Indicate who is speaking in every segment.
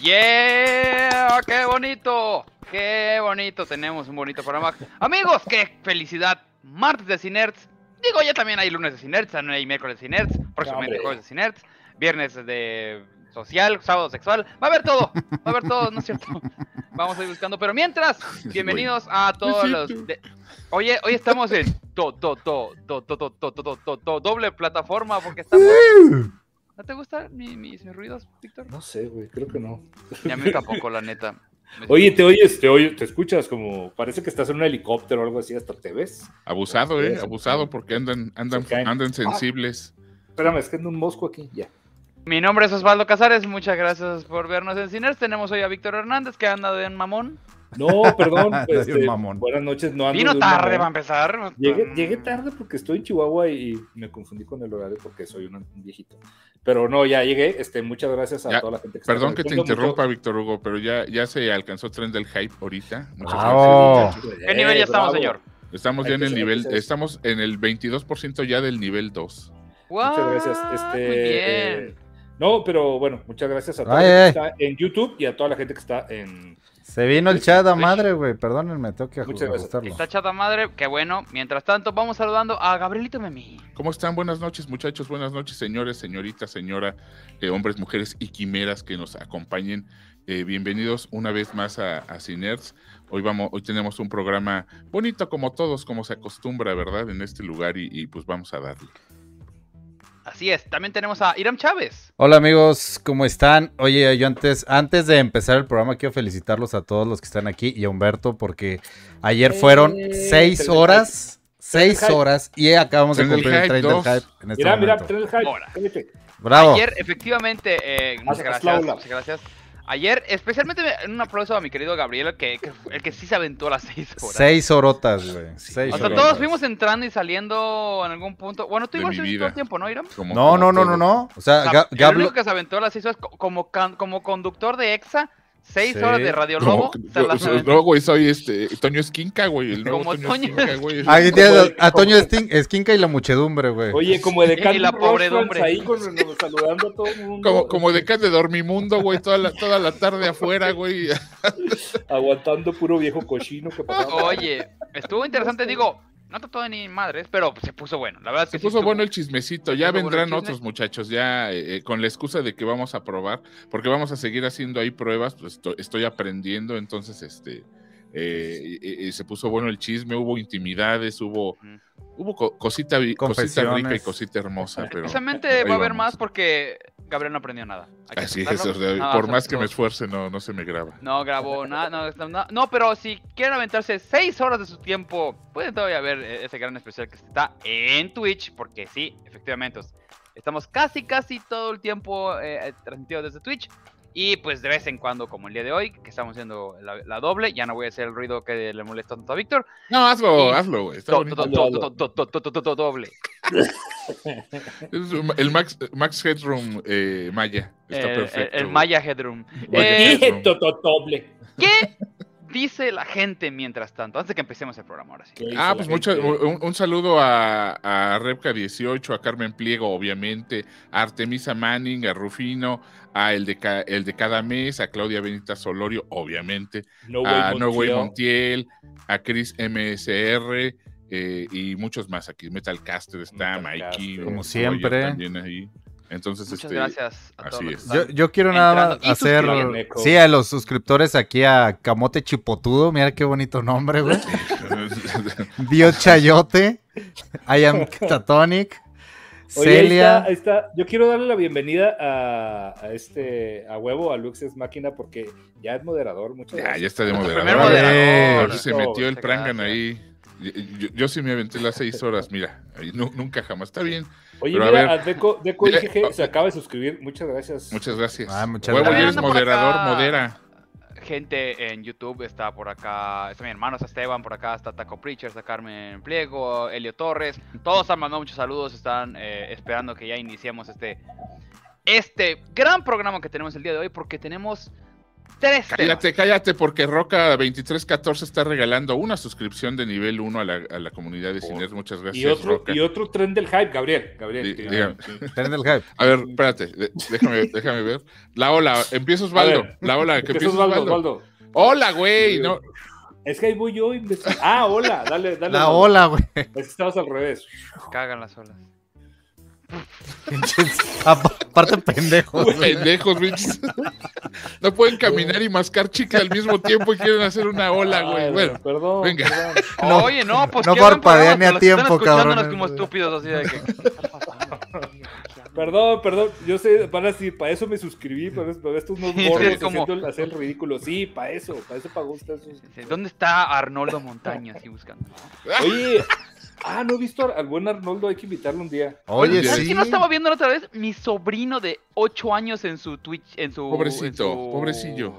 Speaker 1: ¡Yeah! ¡Qué bonito! ¡Qué bonito! Tenemos un bonito programa. Amigos, qué felicidad. Martes de Cinerts. Digo, ya también hay lunes de Cinerts, hay miércoles de Cinerts, próximamente jueves de Cinerts, viernes de social, sábado sexual. Va a haber todo. Va a haber todo, ¿no es cierto? Vamos a ir buscando. Pero mientras, bienvenidos a todos los... De... Oye, hoy estamos en doble plataforma porque estamos... ¿No te gustan mi- mis, mis ruidos, Víctor?
Speaker 2: No sé, güey, creo que no.
Speaker 1: Y a mí tampoco, la neta.
Speaker 2: Oye, te oyes, te oyes, te escuchas como, parece que estás en un helicóptero o algo así, hasta te ves.
Speaker 3: Abusado, eh,
Speaker 2: Sí,
Speaker 3: abusado porque andan, andan, andan sensibles.
Speaker 2: Espérame, es que ando un mosco aquí, ya.
Speaker 1: Mi nombre es Osvaldo Casares, muchas gracias por vernos en Ciners. Tenemos hoy a Víctor Hernández que anda de mamón.
Speaker 2: No, perdón,
Speaker 4: un
Speaker 2: este,
Speaker 4: mamón.
Speaker 2: buenas noches, no ando
Speaker 1: Vino tarde
Speaker 2: mamón.
Speaker 1: para empezar.
Speaker 2: Llegué,
Speaker 1: Mm.
Speaker 2: llegué tarde porque estoy en Chihuahua y me confundí con el horario porque soy un un viejito. Pero no, ya llegué. Este, muchas gracias a
Speaker 3: Ya,
Speaker 2: toda la gente que está
Speaker 3: Perdón que te interrumpa,
Speaker 2: mucho-
Speaker 3: Víctor Hugo, pero ya, ya se alcanzó el tren del hype ahorita. Muchas
Speaker 4: Bravo.
Speaker 3: gracias.
Speaker 1: ¿Qué nivel ya estamos,
Speaker 2: bravo.
Speaker 1: señor?
Speaker 3: Estamos
Speaker 2: Hay
Speaker 3: ya en el nivel, estamos en el 22% ya del nivel 2.
Speaker 2: Muchas gracias. Este,
Speaker 1: Muy
Speaker 2: eh,
Speaker 1: bien.
Speaker 2: no, pero bueno, muchas gracias a toda
Speaker 4: Ay,
Speaker 2: la
Speaker 4: ay.
Speaker 2: gente que está en YouTube y a toda la gente que está en.
Speaker 4: Se vino el chat a madre, güey. Perdónenme, tengo que ajustarlo.
Speaker 1: Está chata madre, qué bueno. Mientras tanto, vamos saludando a Gabrielito Memi.
Speaker 3: ¿Cómo están? Buenas noches, muchachos. Buenas noches, señores, señoritas, señora, eh, hombres, mujeres y quimeras que nos acompañen. Eh, bienvenidos una vez más a, a. Hoy vamos, hoy tenemos un programa bonito como todos, como se acostumbra, ¿verdad? En este lugar y, y, pues vamos a darle.
Speaker 1: Así es, también tenemos a Iram Chávez.
Speaker 4: Hola amigos, ¿cómo están? Oye, yo antes, antes de empezar el programa quiero felicitarlos a todos los que están aquí y a Humberto porque ayer fueron
Speaker 2: Eh,
Speaker 4: seis
Speaker 2: tren del
Speaker 4: horas, seis horas y acabamos de cumplir el
Speaker 3: hype
Speaker 4: tren del
Speaker 3: dos.
Speaker 4: hype en este
Speaker 2: Mira, mira,
Speaker 4: momento.
Speaker 2: tren hype.
Speaker 4: Bravo.
Speaker 1: Ayer, efectivamente, eh, muchas gracias, muchas gracias. Ayer, especialmente un aplauso a mi querido Gabriel, que, que el que sí se aventó las seis horas.
Speaker 4: Seis horotas, güey. Seis
Speaker 1: O sea,
Speaker 4: horotas.
Speaker 1: todos fuimos entrando y saliendo en algún punto. Bueno, tú igual estuviste todo el tiempo, ¿no, Iram?
Speaker 3: Como-
Speaker 4: No,
Speaker 3: como
Speaker 4: no, no, no, no. O sea,
Speaker 1: O sea,
Speaker 4: Ga-
Speaker 1: el
Speaker 4: Gablo-
Speaker 1: único que se aventó las seis horas co- como, can- como conductor de EXA, seis
Speaker 4: Sí.
Speaker 1: horas de Radio
Speaker 3: No,
Speaker 1: Lobo. se
Speaker 3: yo- no, güey, soy este Toño Esquinca, güey. El nuevo
Speaker 1: Como
Speaker 3: Toño,
Speaker 1: Toño
Speaker 3: Esquinca, güey.
Speaker 4: Ahí tienes a Toño Esquinca y la muchedumbre, güey.
Speaker 2: Oye, como de
Speaker 1: Y
Speaker 2: Candy
Speaker 1: la pobredumbre.
Speaker 2: ahí con, saludando a todo el mundo.
Speaker 3: Como, como de de Dormimundo, güey, toda la, toda la tarde afuera, güey.
Speaker 2: Aguantando puro viejo cochino que pasaba.
Speaker 1: Oye, estuvo interesante, digo, no trató de ni madres, pero se puso bueno. La verdad que
Speaker 3: Se
Speaker 1: sí
Speaker 3: puso bueno el chismecito. Ya
Speaker 1: bueno
Speaker 3: vendrán otros muchachos, ya eh, eh, con la excusa de que vamos a probar, porque vamos a seguir haciendo ahí pruebas. Pues estoy, estoy aprendiendo, entonces, este. eh, eh, eh, se puso bueno el chisme, hubo intimidades, hubo, hubo co- cosita, cosita
Speaker 4: Confesiones.
Speaker 3: rica y cosita hermosa, pero
Speaker 1: Precisamente va a haber más porque Gabriel no aprendió nada.
Speaker 3: Así es, o sea, por más que me esfuerce, no, no se me graba.
Speaker 1: No grabó nada, no, no, no, pero si quieren aventarse 6 horas de su tiempo, pueden todavía ver eh, ese gran especial que está en Twitch, porque sí, efectivamente, os- estamos casi, casi todo el tiempo eh, transmitidos desde Twitch. Y pues de vez en cuando, como el día de hoy, que estamos haciendo la, la doble, ya no voy a hacer el ruido que le molesta tanto a Víctor.
Speaker 3: No, hazlo,
Speaker 1: y...
Speaker 3: hazlo, güey.
Speaker 1: Doble.
Speaker 3: El Max, Max Headroom eh, Maya. Está
Speaker 1: el,
Speaker 3: perfecto.
Speaker 1: El,
Speaker 3: el
Speaker 1: Maya Headroom. Eh,
Speaker 3: headroom.
Speaker 2: Doble.
Speaker 1: ¿Qué dice la gente mientras tanto? Antes de que empecemos el programa, ahora sí.
Speaker 2: ¿Qué hizo
Speaker 3: Ah, pues mucho, un, un saludo a, a Repka18, a Carmen Pliego, obviamente, a Artemisa Manning, a Rufino, a el de, ca- el de cada mes, a Claudia Benita Solorio, obviamente,
Speaker 2: No
Speaker 3: a
Speaker 2: Way
Speaker 3: No Way
Speaker 2: Montiel.
Speaker 3: A Chris MSR eh, y muchos más aquí. Metal Caster está,
Speaker 2: Metal
Speaker 3: Mikey.
Speaker 4: Como siempre.
Speaker 3: También ahí. Entonces,
Speaker 1: Muchas
Speaker 3: este,
Speaker 1: gracias a
Speaker 3: así es.
Speaker 4: Yo, quiero nada más hacer. Sí, a los suscriptores aquí a Camote Chipotudo. Mira qué bonito nombre, güey. Dio Chayote. I am.
Speaker 2: Oye, ahí
Speaker 4: Celia.
Speaker 2: está, ahí está. Yo quiero darle la bienvenida a, a este a huevo, a Lux es máquina, porque ya es moderador. Muchas
Speaker 3: ya,
Speaker 2: gracias.
Speaker 3: ya está de moderador.
Speaker 4: moderador.
Speaker 3: Se metió el prangan
Speaker 1: gracias.
Speaker 3: ahí. Yo, yo- yo sí me aventé las seis horas, mira, nunca jamás. Está bien,
Speaker 2: Oye,
Speaker 3: Pero a
Speaker 2: mira,
Speaker 3: ver.
Speaker 2: a Deco, Deco
Speaker 3: Mira,
Speaker 2: IGG se acaba de suscribir. Muchas gracias.
Speaker 3: muchas gracias.
Speaker 4: Ah, muchas
Speaker 3: Huevo,
Speaker 4: gracias.
Speaker 3: eres moderador, modera.
Speaker 1: Gente en YouTube está por acá, está mi hermano, está Esteban, por acá está Taco Preacher, está Carmen Pliego, Elio Torres. Todos han mandado muchos saludos, están eh, esperando que ya iniciemos este, este gran programa que tenemos el día de hoy porque tenemos tres temas.
Speaker 3: Cállate, cállate, porque Roca2314 está regalando una suscripción de nivel 1 a la, a la comunidad de Ciner. Muchas gracias,
Speaker 2: Y otro,
Speaker 3: Roca.
Speaker 2: y otro tren del hype, Gabriel. Gabriel.
Speaker 3: Dígame.
Speaker 4: Tren del hype.
Speaker 3: A ver, espérate, déjame, déjame ver. La ola, empieza Osvaldo.
Speaker 2: ver,
Speaker 3: La ola, que
Speaker 2: empieza Osvaldo,
Speaker 3: Osvaldo.
Speaker 2: Osvaldo.
Speaker 3: Hola, güey. No,
Speaker 2: Es que ahí voy yo. Ah, hola, dale, dale.
Speaker 4: La
Speaker 2: Osvaldo.
Speaker 4: ola, güey.
Speaker 2: Es que estabas al revés.
Speaker 1: Cagan las olas.
Speaker 4: Aparte pendejos.
Speaker 3: pendejos, bichos. No pueden caminar y mascar chicle al mismo tiempo y quieren hacer una ola, güey. Bueno,
Speaker 2: perdón.
Speaker 3: venga.
Speaker 2: perdón.
Speaker 4: No,
Speaker 1: Oye, no, pues
Speaker 4: no
Speaker 1: qué buen
Speaker 4: parpadea
Speaker 1: programa,
Speaker 4: ni a tiempo, cabrones.
Speaker 1: como estúpidos así de que...
Speaker 2: Perdón, perdón, yo sé, para sí, para eso me suscribí, para, para estos unos
Speaker 1: Sí,
Speaker 2: gordos
Speaker 1: es como-
Speaker 2: haciendo hacer el ridículo. Sí, para eso, para eso pagó usted. sus-
Speaker 1: ¿Dónde está Arnoldo Montaño así buscando?
Speaker 2: Oye, ah, no he visto al, buen Arnoldo, hay que invitarlo un día.
Speaker 4: Oye,
Speaker 1: ¿Sabes
Speaker 4: sí.
Speaker 1: quién no estaba viendo la otra vez? Mi sobrino de 8 años en su Twitch, en su...
Speaker 3: Pobrecito,
Speaker 1: en su-
Speaker 3: pobrecillo.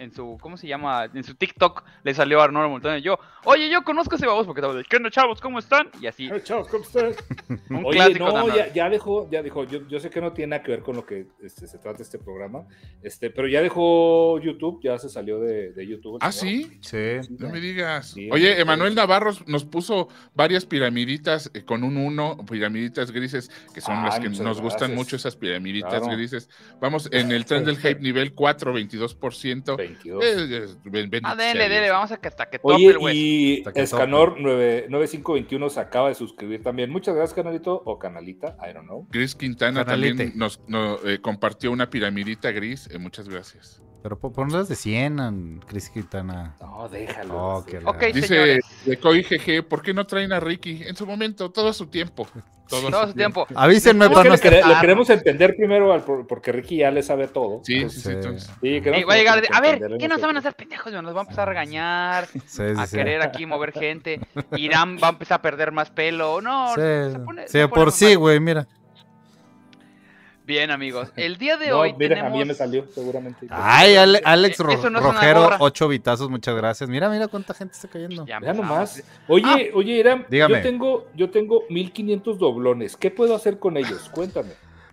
Speaker 1: En su, ¿cómo se llama? En su TikTok le salió Arnoldo Montaño y yo, oye, yo conozco a ese baboso porque estaba de, ¿qué onda, chavos? ¿Cómo están? Y así,
Speaker 2: chavos, ¿cómo estás?
Speaker 1: un
Speaker 2: Oye,
Speaker 1: clásico
Speaker 2: no,
Speaker 1: Arnoldo.
Speaker 2: ya, ya dejó, ya dijo, yo, yo sé que no tiene nada que ver con lo que este, se trata este programa, este, pero ya dejó YouTube, ya se salió de, de YouTube.
Speaker 3: ¿Ah, sí?
Speaker 4: Sí.
Speaker 3: No me digas.
Speaker 2: Sí,
Speaker 3: Oye,
Speaker 2: sí.
Speaker 3: Emanuel Navarros nos puso varias piramiditas eh, con un 1, piramiditas grises, que son
Speaker 2: Ay,
Speaker 3: las que nos gustan mucho esas piramiditas
Speaker 2: Claro.
Speaker 3: grises. Vamos en el tren del hype nivel 4, 22%.
Speaker 2: 22.
Speaker 3: Eh, eh, ben- bendito
Speaker 1: Ah, dele, dele, vamos a que hasta que tope
Speaker 2: Oye,
Speaker 1: el hueso.
Speaker 2: y Escanor 9- 9521 se acaba de suscribir también. Muchas gracias, canalito o canalita, I don't know.
Speaker 3: Gris Quintana
Speaker 4: Canalite.
Speaker 3: también nos, no, eh, compartió una piramidita gris. eh, muchas gracias.
Speaker 4: Pero po- ponlas de 100, an- Cris Quintana.
Speaker 2: No, déjalo.
Speaker 4: Oh, qué
Speaker 1: Ok,
Speaker 3: Dice
Speaker 1: señores,
Speaker 3: de Koi GG, ¿por qué no traen a Ricky? En su momento, todo a su tiempo. Todo, a
Speaker 1: todo su tiempo.
Speaker 4: Avísenme
Speaker 1: Es
Speaker 2: Es
Speaker 4: para
Speaker 2: que
Speaker 4: no
Speaker 2: quere- le queremos entender primero al porque Ricky ya le sabe todo.
Speaker 3: Sí, sí, sí,
Speaker 4: Sí.
Speaker 3: entonces.
Speaker 2: sí,
Speaker 1: va a llegar de, a ver, ¿qué no saben
Speaker 2: nosotros.
Speaker 1: hacer pendejos? Nos va a empezar a regañar,
Speaker 4: Sí, sí,
Speaker 1: a
Speaker 4: sí.
Speaker 1: querer aquí mover gente. Irán va a empezar a perder más pelo. No,
Speaker 4: Sí,
Speaker 1: se pone-
Speaker 4: sí,
Speaker 1: se pone
Speaker 4: por sí, güey, mira.
Speaker 1: Bien, amigos. El día de
Speaker 2: No,
Speaker 1: hoy
Speaker 2: mira,
Speaker 1: tenemos...
Speaker 2: a mí ya me salió, seguramente.
Speaker 4: Ay, Ale- Alex
Speaker 1: Eh,
Speaker 4: Ro-
Speaker 1: no es una
Speaker 4: Rojero, ocho vitazos, muchas gracias. Mira, mira cuánta gente está cayendo.
Speaker 1: Ya
Speaker 2: Ya
Speaker 1: empezamos.
Speaker 2: nomás. Oye, oye, Irán,
Speaker 4: Dígame.
Speaker 2: yo tengo, yo tengo 1500 doblones. ¿Qué puedo hacer con ellos? Cuéntame.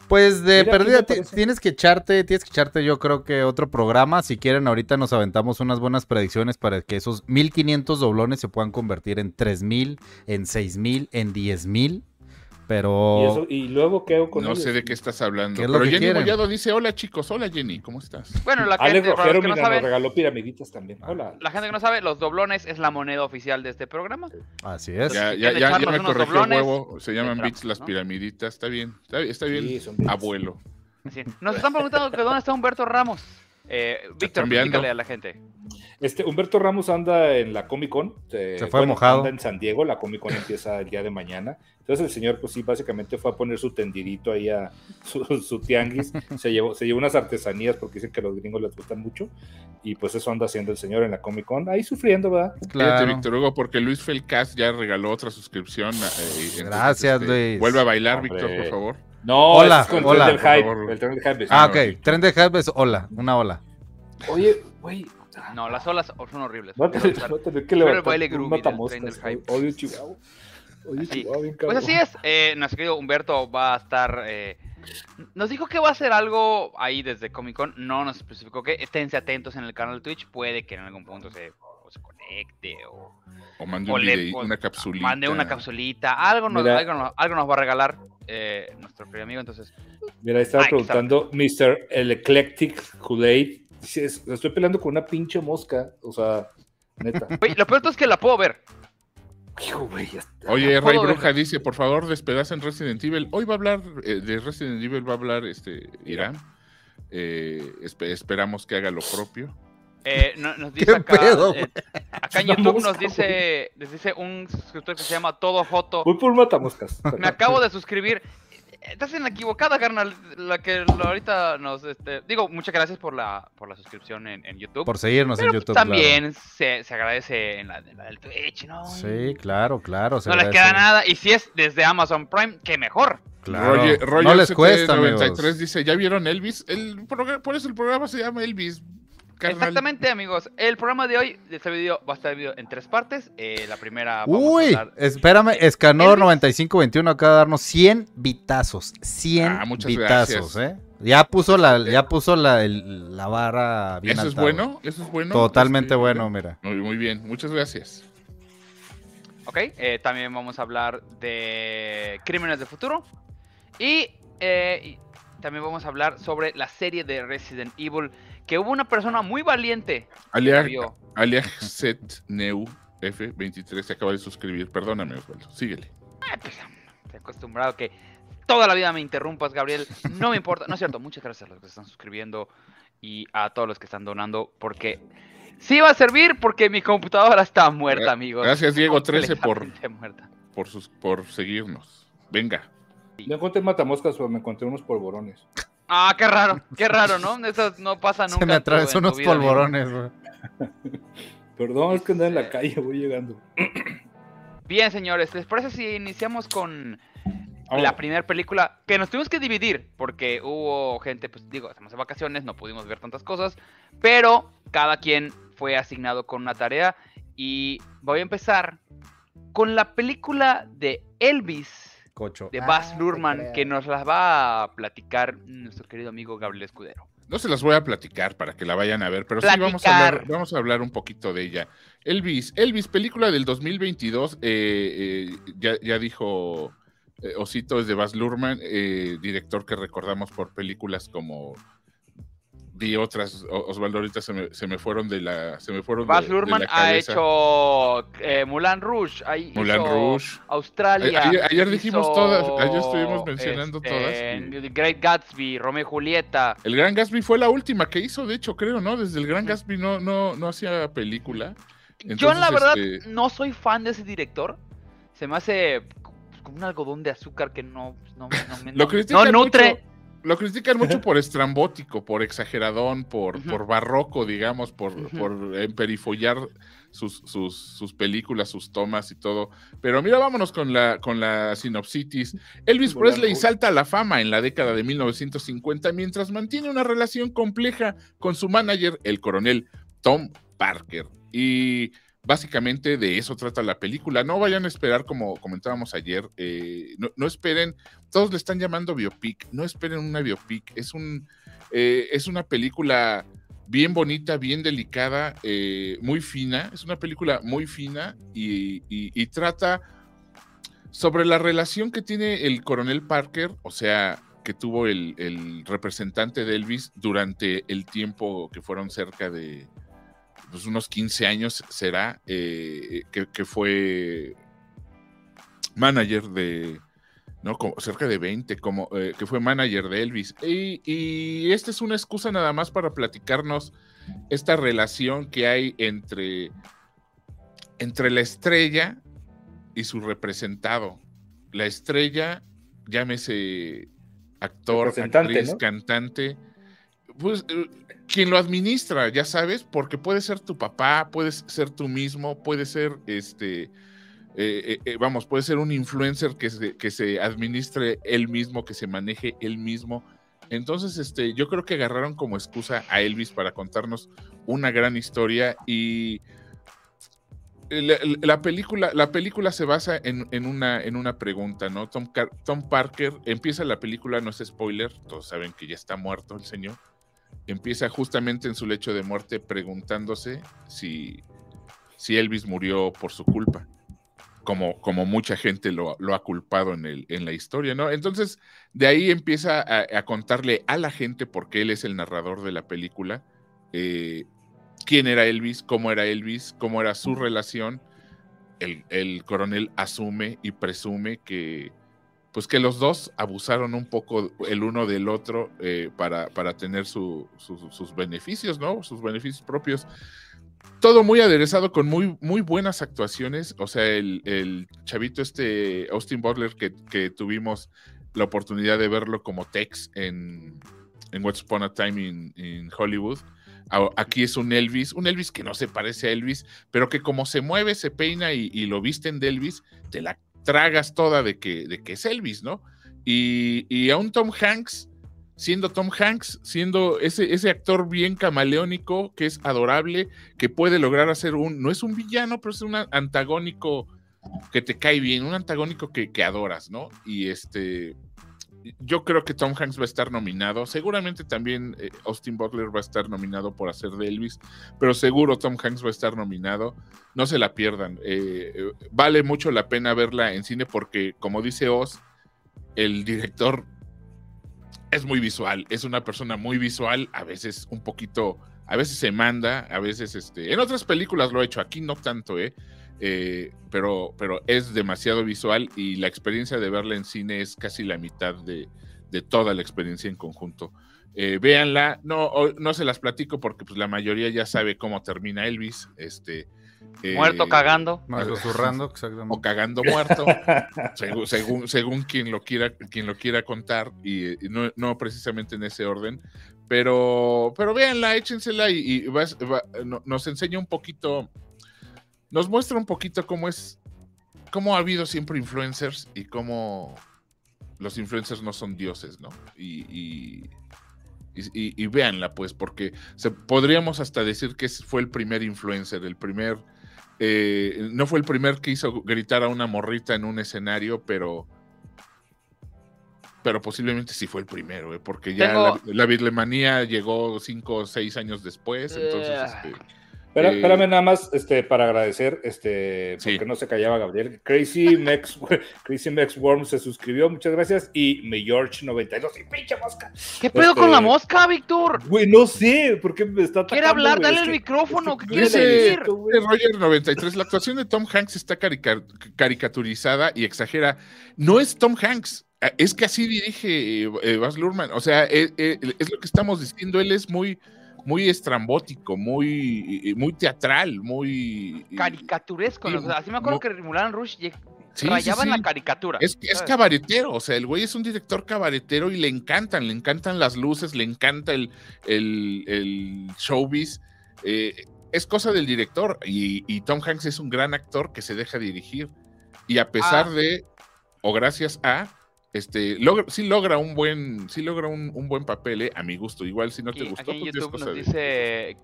Speaker 4: Pues de
Speaker 2: Mira, ¿qué
Speaker 4: perdida tienes que echarte, tienes que echarte yo creo que otro programa. Si quieren, ahorita nos aventamos unas buenas predicciones para que esos 1500 doblones se puedan convertir en 3000, en 6000, en 10000. Pero
Speaker 2: Y, eso, y luego, ¿qué hago con
Speaker 3: No
Speaker 2: ellos?
Speaker 3: sé de qué estás hablando.
Speaker 4: ¿Qué
Speaker 3: Pero Jenny
Speaker 4: quieren?
Speaker 3: Mollado dice: Hola chicos, hola Jenny, ¿cómo estás?
Speaker 1: Bueno, la gente,
Speaker 2: Rojero,
Speaker 1: que no
Speaker 2: mira, nos
Speaker 1: saben,
Speaker 2: regaló piramiditas también. Hola.
Speaker 1: la gente que no sabe, los doblones es la moneda oficial de este programa.
Speaker 4: así es.
Speaker 3: Ya, ya, ya, ya me corrigió
Speaker 1: doblones,
Speaker 3: huevo. Se llaman
Speaker 1: entramos,
Speaker 3: bits las
Speaker 1: ¿no?
Speaker 3: piramiditas. Está bien, está, bien, está bien,
Speaker 2: Sí,
Speaker 3: abuelo.
Speaker 1: Así. Nos están preguntando que dónde está Humberto Ramos. Eh, Víctor, explícale a la gente.
Speaker 2: Este, Humberto Ramos anda en la Comic Con. eh,
Speaker 4: Se fue mojado.
Speaker 2: Anda en San Diego, la Comic Con empieza el día de mañana. Entonces el señor, pues sí, básicamente fue a poner su tendidito ahí a su, su tianguis. Se llevó, se llevó unas artesanías porque dicen que a los gringos les gustan mucho. Y pues eso anda haciendo el señor en la Comic Con. Ahí sufriendo, ¿verdad?
Speaker 3: Fíjate,
Speaker 4: Claro.
Speaker 3: Víctor Hugo, porque Luis Felcast ya regaló otra suscripción. eh, entonces,
Speaker 4: Gracias, Luis.
Speaker 3: Vuelve a bailar,
Speaker 2: Hombre.
Speaker 3: Víctor, por favor.
Speaker 2: No,
Speaker 4: Hola,
Speaker 2: es con
Speaker 4: hola.
Speaker 2: tren del hype. El tren del hype.
Speaker 4: Ah,
Speaker 3: no,
Speaker 4: ok. Tren de hype es hola, una ola.
Speaker 2: Oye, güey.
Speaker 1: No, las olas son horribles. Pero,
Speaker 2: voy a tener que
Speaker 1: Pero el baile groovy del tren del hype.
Speaker 2: Odio Chihuahua. Odio
Speaker 1: Así.
Speaker 2: Chihuahua, bien
Speaker 1: Pues
Speaker 2: cabrón.
Speaker 1: así es, eh, nuestro querido Humberto va a estar... eh, nos dijo que va a hacer algo ahí desde Comic Con, no nos especificó que esténse atentos en el canal de Twitch, puede que en algún punto se, o se conecte o,
Speaker 3: O mande un video, una capsulita.
Speaker 1: mande una capsulita, algo nos,
Speaker 2: Mira.
Speaker 1: algo nos, algo nos va a regalar eh, nuestro querido amigo, entonces...
Speaker 2: Mira, estaba preguntando Mr. El Eclectic Kool-Aid. Dice, "Es- Estoy peleando con una pinche mosca. O sea, neta.
Speaker 1: Oye, lo peor es que la puedo ver.
Speaker 2: Hijo, güey.
Speaker 3: Oye, Ray Bruja dice, por favor, despedacen Resident Evil. Hoy va a hablar eh, de Resident Evil, va a hablar este Irán. Eh, espe- esperamos que haga lo propio.
Speaker 1: Eh, no- nos dice
Speaker 4: ¿Qué
Speaker 1: acá,
Speaker 4: pedo,
Speaker 1: eh, acá en YouTube
Speaker 2: mosca,
Speaker 1: nos dice, les dice un suscriptor que se llama Todo Joto.
Speaker 2: Voy por matamoscas.
Speaker 1: Me acabo de suscribir. Estás en la equivocada, carnal. La que ahorita nos, este, digo, muchas gracias por la, por la suscripción en, en YouTube.
Speaker 4: Por seguirnos
Speaker 1: pero
Speaker 4: en
Speaker 1: pues,
Speaker 4: YouTube.
Speaker 1: también se, se agradece en la, en la del Twitch, ¿no?
Speaker 4: Sí, claro, claro. se
Speaker 1: no les
Speaker 4: agradece.
Speaker 1: queda nada. Y si es desde Amazon Prime, qué mejor.
Speaker 4: Claro.
Speaker 3: Roger, Roger
Speaker 4: no les
Speaker 3: CT
Speaker 4: cuesta,
Speaker 3: 93
Speaker 4: amigos.
Speaker 3: dice, ¿ya vieron Elvis? El programa- por eso el programa se llama Elvis. Carnal.
Speaker 1: Exactamente, amigos. El programa de hoy, de este video, va a estar dividido en tres partes. Eh, la primera vamos
Speaker 4: Uy,
Speaker 1: a hablar...
Speaker 4: espérame, Escanor
Speaker 1: Elvis.
Speaker 4: 9521 acaba de darnos 100 bitazos. 100
Speaker 3: Ah, muchas
Speaker 4: bitazos,
Speaker 3: gracias.
Speaker 4: ¿eh? Ya puso la, ya puso la, el- la vara bien
Speaker 3: ¿Eso es
Speaker 4: alta,
Speaker 3: bueno? ¿Eso es bueno?
Speaker 4: Totalmente
Speaker 3: Este,
Speaker 4: bueno, mira.
Speaker 3: Muy, muy bien, muchas gracias.
Speaker 1: Ok, eh, también vamos a hablar de Crímenes de Futuro. Y, eh, y también vamos a hablar sobre la serie de Resident Evil. Que hubo una persona muy valiente que la
Speaker 3: Alia,
Speaker 1: vio.
Speaker 3: Alia Set Neu F23 se acaba de suscribir. Perdóname, Osvaldo. Síguele.
Speaker 1: Ay, pues, estoy acostumbrado que toda la vida me interrumpas, Gabriel. No me importa. No es cierto. Muchas gracias a los que se están suscribiendo y a todos los que están donando. Porque sí va a servir porque mi computadora está muerta, amigos.
Speaker 3: gracias, Diego 13, por- por, sus, por seguirnos. Venga.
Speaker 2: No encontré matamoscas, pero me encontré unos polvorones.
Speaker 1: Ah, qué raro, qué raro, ¿no? Eso no pasa nunca.
Speaker 4: Se me atravesó unos
Speaker 1: vida,
Speaker 4: polvorones, güey.
Speaker 2: Perdón, es que andaba en la calle, voy llegando.
Speaker 1: Bien, señores, ¿les parece si iniciamos con la primera película? Que nos tuvimos que dividir, porque hubo gente, pues digo, estamos de vacaciones, no pudimos ver tantas cosas, pero cada quien fue asignado con una tarea y voy a empezar con la película de Elvis
Speaker 4: Cocho.
Speaker 1: de
Speaker 4: Ah,
Speaker 1: Baz
Speaker 4: te
Speaker 1: Luhrmann, que nos las va a platicar nuestro querido amigo Gabriel Escudero.
Speaker 3: No se las voy a platicar para que la vayan a ver, pero sí vamos a, hablar, vamos a hablar un poquito de ella. Elvis, Elvis, película del 2022, eh, eh, ya, ya dijo eh, Osito, es de Baz Luhrmann, eh, director que recordamos por películas como di otras, Osvaldo, ahorita se me, se me fueron de la, se me fueron de-
Speaker 1: Baz
Speaker 3: de
Speaker 1: Luhrmann
Speaker 3: la
Speaker 1: ha hecho eh, Moulin Rouge, ahí
Speaker 3: Moulin
Speaker 1: hizo
Speaker 3: Rouge.
Speaker 1: Australia.
Speaker 3: Ayer- ayer dijimos
Speaker 1: hizo,
Speaker 3: todas, ayer estuvimos mencionando
Speaker 1: este,
Speaker 3: todas
Speaker 1: Great Gatsby, Romeo y Julieta.
Speaker 3: El Gran Gatsby fue la última que hizo, de hecho, creo, ¿no? Desde el Gran Gatsby no, no, no hacía película.
Speaker 1: Yo la
Speaker 3: Entonces,
Speaker 1: verdad
Speaker 3: este,
Speaker 1: no soy fan de ese director. Se me hace como un algodón de azúcar que no, no, me- no no- no nutre.
Speaker 3: mucho, lo critican mucho por estrambótico, por exageradón, por, por barroco, digamos, por, por emperifollar sus, sus, sus películas, sus tomas y todo. Pero mira, vámonos con la, con la sinopsitis. Elvis Presley salta a la fama en la década de 1950 mientras mantiene una relación compleja con su manager, el coronel Tom Parker. Y básicamente de eso trata la película. No vayan a esperar, como comentábamos ayer, eh, no, esperen, todos le están llamando biopic, no esperen una biopic, es, un, eh, es una película bien bonita, bien delicada, eh, muy fina, es una película muy fina y trata sobre la relación que tiene el coronel Parker, o sea, que tuvo el, el representante de Elvis durante el tiempo que fueron cerca de pues, unos 15 años, será, eh, que, que fue manager de, ¿no? Como cerca de 20, como eh, que fue manager de Elvis. Y, y esta es una excusa nada más para platicarnos esta relación que hay entre, entre la estrella y su representado. La estrella, llámese actor,
Speaker 2: Representante,
Speaker 3: actriz,
Speaker 2: ¿no?
Speaker 3: cantante, pues eh, quien lo administra, ya sabes, porque puede ser tu papá, puedes ser tú mismo, puede ser este, eh, eh, vamos, puede ser un influencer que se, que se administre él mismo, que se maneje él mismo. Entonces, este, yo creo que agarraron como excusa a Elvis para contarnos una gran historia y la, la película, la película se basa en, en una, en una pregunta, ¿no? Tom, Tom Parker empieza la película, no es spoiler, todos saben que ya está muerto el señor. Empieza justamente en su lecho de muerte preguntándose si, si Elvis murió por su culpa, como, como mucha gente lo, lo ha culpado en, el, en la historia, ¿no? Entonces, de ahí empieza a, a contarle a la gente, porque él es el narrador de la película, eh, quién era Elvis, cómo era Elvis, cómo era su relación. El, el coronel asume y presume que, pues que los dos abusaron un poco el uno del otro eh, para, para tener su- su- sus beneficios, ¿no? Sus beneficios propios. Todo muy aderezado con muy, muy buenas actuaciones. O sea, el, el chavito este, Austin Butler, que, que tuvimos la oportunidad de verlo como Tex en, en What's Upon a Time in, Hollywood. Aquí es un Elvis, un Elvis que no se parece a Elvis, pero que como se mueve, se peina y, y lo visten de Elvis, te la tragas toda de que, de que es Elvis, ¿no? Y, y a un Tom Hanks, siendo Tom Hanks, siendo ese, ese actor bien camaleónico, que es adorable, que puede lograr hacer un, no es un villano, pero es un antagónico que te cae bien, un antagónico que, que adoras, ¿no? Y este, yo creo que Tom Hanks va a estar nominado. Seguramente también eh, Austin Butler va a estar nominado por hacer de Elvis, pero seguro Tom Hanks va a estar nominado. No se la pierdan. Eh, eh, vale mucho la pena verla en cine porque, como dice Oz, el director es muy visual, es una persona muy visual, a veces un poquito, a veces se manda, a veces este, en otras películas lo ha hecho, aquí no tanto, ¿eh? Eh, pero, pero es demasiado visual y la experiencia de verla en cine es casi la mitad de, de toda la experiencia en conjunto. Eh, véanla, no, no se las platico porque pues, la mayoría ya sabe cómo termina Elvis. Este,
Speaker 1: muerto
Speaker 3: eh,
Speaker 1: cagando.
Speaker 4: susurrando,
Speaker 3: exactamente. O cagando muerto, según, según, según, quien, lo quiera, quien lo quiera contar, y, no, no, precisamente en ese orden. Pero, pero véanla, échensela y, y nos enseña un poquito nos muestra un poquito cómo es, cómo ha habido siempre influencers y cómo los influencers no son dioses, ¿no? Y, y, véanla, pues, porque se, podríamos hasta decir que fue el primer influencer, el primer, eh, no fue el primer que hizo gritar a una morrita en un escenario, pero pero posiblemente sí fue el primero, ¿eh? porque ya la, la llegó cinco o seis años después, entonces... Eh, este,
Speaker 2: Espera, espérame nada más este, para agradecer, este, porque no se callaba Gabriel. Crazy Mex, Crazy Mex Worm se suscribió, muchas gracias. Y Me George 92, y pinche mosca.
Speaker 1: ¿Qué pedo con la este, mosca, Víctor?
Speaker 2: Güey, no sé, ¿por qué me está atacando?
Speaker 1: Quiere hablar, dale el micrófono, ¿qué quiere
Speaker 3: decir? Roger 93, la actuación de Tom Hanks está caricaturizada y exagera. No es Tom Hanks, es que así dirige eh, Baz Luhrmann. O sea, eh, eh, es lo que estamos diciendo, él es muy muy estrambótico, muy, muy teatral, muy...
Speaker 1: Caricaturesco, así me acuerdo que Mulan Rush rayaba en la caricatura.
Speaker 3: Es, es cabaretero, o sea, el güey es un director cabaretero y le encantan, le encantan las luces, le encanta el, el, showbiz. Eh, es cosa del director y, Tom Hanks es un gran actor que se deja dirigir. Y a pesar ah. de, o gracias a, este, logra, sí logra un buen, sí logra un, buen papel, eh, a mi gusto. Igual si no te gustó,
Speaker 1: aquí en pues, YouTube nos dice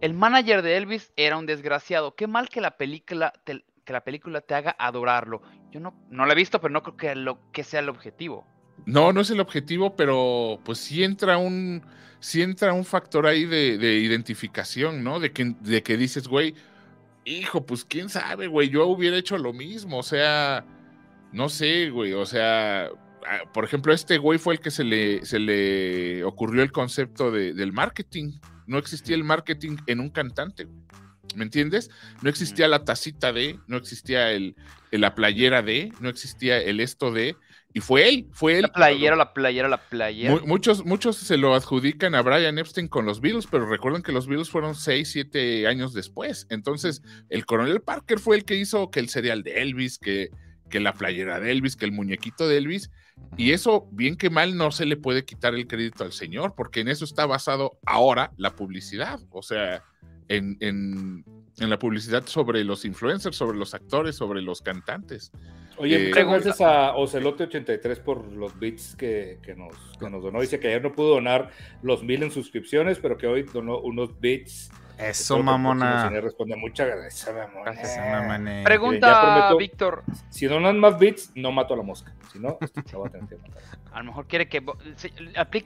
Speaker 1: el manager de Elvis era un desgraciado. Qué mal que la película te, que la película te haga adorarlo. Yo no, no la he visto, pero no creo que, lo, que sea el objetivo.
Speaker 3: No, no es el objetivo, pero pues sí entra un, sí entra un factor ahí de, identificación, ¿no? De que, de que dices, güey, hijo, pues quién sabe, güey, yo hubiera hecho lo mismo, o sea, no sé, güey, o sea, ah, por ejemplo, este güey fue el que se le, se le ocurrió el concepto de, del marketing. No existía el marketing en un cantante, ¿Me entiendes? No existía la tacita de, no existía el, la playera de, no existía el esto de, y fue él, fue él.
Speaker 1: La playera, la playera, la playera.
Speaker 3: Muchos, muchos se lo adjudican a Brian Epstein con los Beatles, pero recuerden que los Beatles fueron seis, siete años después. Entonces, el coronel Parker fue el que hizo que el serial de Elvis, que que la playera de Elvis, que el muñequito de Elvis. Y eso, bien que mal, no se le puede quitar el crédito al señor, porque en eso está basado ahora la publicidad. O sea, en, en, la publicidad sobre los influencers, sobre los actores, sobre los cantantes.
Speaker 2: Oye, eh, muchas gracias a Ocelote83 por los bits que, nos, que nos donó. Dice que ayer no pudo donar los mil en suscripciones, pero que hoy donó unos bits
Speaker 4: eso, mamona.
Speaker 2: responde muchas gracias, mamona.
Speaker 1: Pregunta, Víctor.
Speaker 2: Si donan más bits, no mato a la mosca. Si no, va a tener que matar.
Speaker 1: A lo mejor quiere que.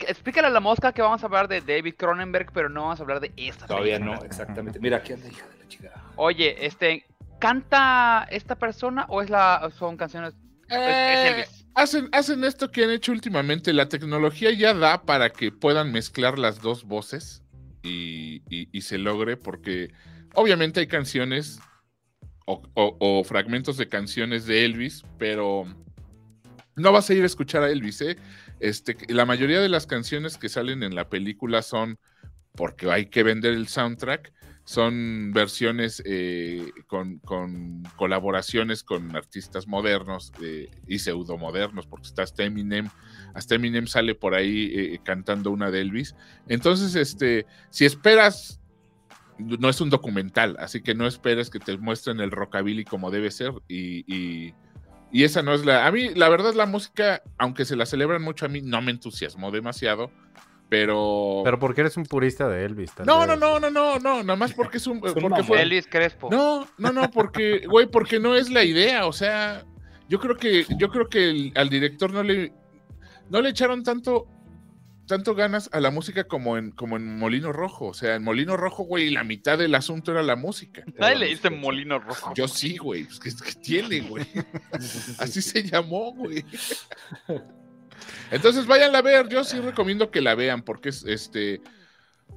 Speaker 1: explícale a la mosca que vamos a hablar de David Cronenberg, pero no vamos a hablar de esta.
Speaker 2: Todavía no, exactamente. Mira, aquí anda hija de la chica.
Speaker 1: Oye, este. ¿Canta esta persona o es la son canciones?
Speaker 3: Eh, hacen, hacen esto que han hecho últimamente. La tecnología ya da para que puedan mezclar las dos voces y, se logre, porque obviamente hay canciones o, fragmentos de canciones de Elvis, pero no vas a ir a escuchar a Elvis, ¿eh? Este, la mayoría de las canciones que salen en la película son porque hay que vender el soundtrack, son versiones eh, con, colaboraciones con artistas modernos eh, y pseudomodernos, porque está Eminem, hasta Eminem sale por ahí eh, cantando una de Elvis. Entonces, este, si esperas, no es un documental, así que no esperes que te muestren el rockabilly como debe ser y, y, y esa no es la... A mí, la verdad, la música, aunque se la celebran mucho, a mí no me entusiasmó demasiado pero.
Speaker 4: Pero porque eres un purista de Elvis.
Speaker 3: no, no, no, no, no, no, nada más porque es un. Porque fue...
Speaker 1: Elvis Crespo.
Speaker 3: No, no, no, porque, güey, porque no es la idea. O sea, yo creo que, yo creo que al director no le. No le echaron tanto, tanto ganas a la música como en, como en Molino Rojo. O sea, en Molino Rojo, güey, la mitad del asunto era la música.
Speaker 1: Nadie le dice molino rojo.
Speaker 3: Yo sí, güey. Pues, ¿qué, qué tiene, güey? Así se llamó, güey. Entonces vayan a ver. Yo sí recomiendo que la vean porque es este.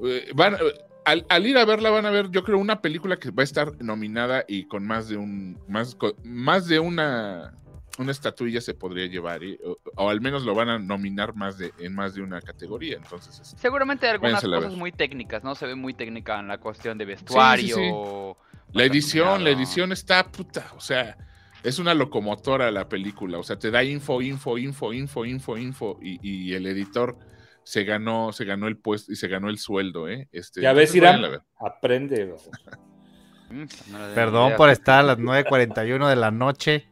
Speaker 3: eh, van, eh, al, al ir a verla van a ver, yo creo, una película que va a estar nominada y con más de un. Más, más de una. Una estatuilla se podría llevar, ¿eh? o, o al menos lo van a nominar más de, en más de una categoría. Entonces, este,
Speaker 1: Seguramente hay algunas cosas muy técnicas, ¿no? Se ve muy técnica en la cuestión de vestuario.
Speaker 3: sí. La edición, la edición está puta, o sea, es una locomotora la película, o sea, te da info, info, info, info, info, info, y, y el editor se ganó, se ganó el puesto y se ganó el sueldo, ¿eh? Este,
Speaker 2: Ya ves, Irán,
Speaker 3: váyanla a ver.
Speaker 2: aprende.
Speaker 1: Mm,
Speaker 4: Perdón por estar a las 9.41 de la noche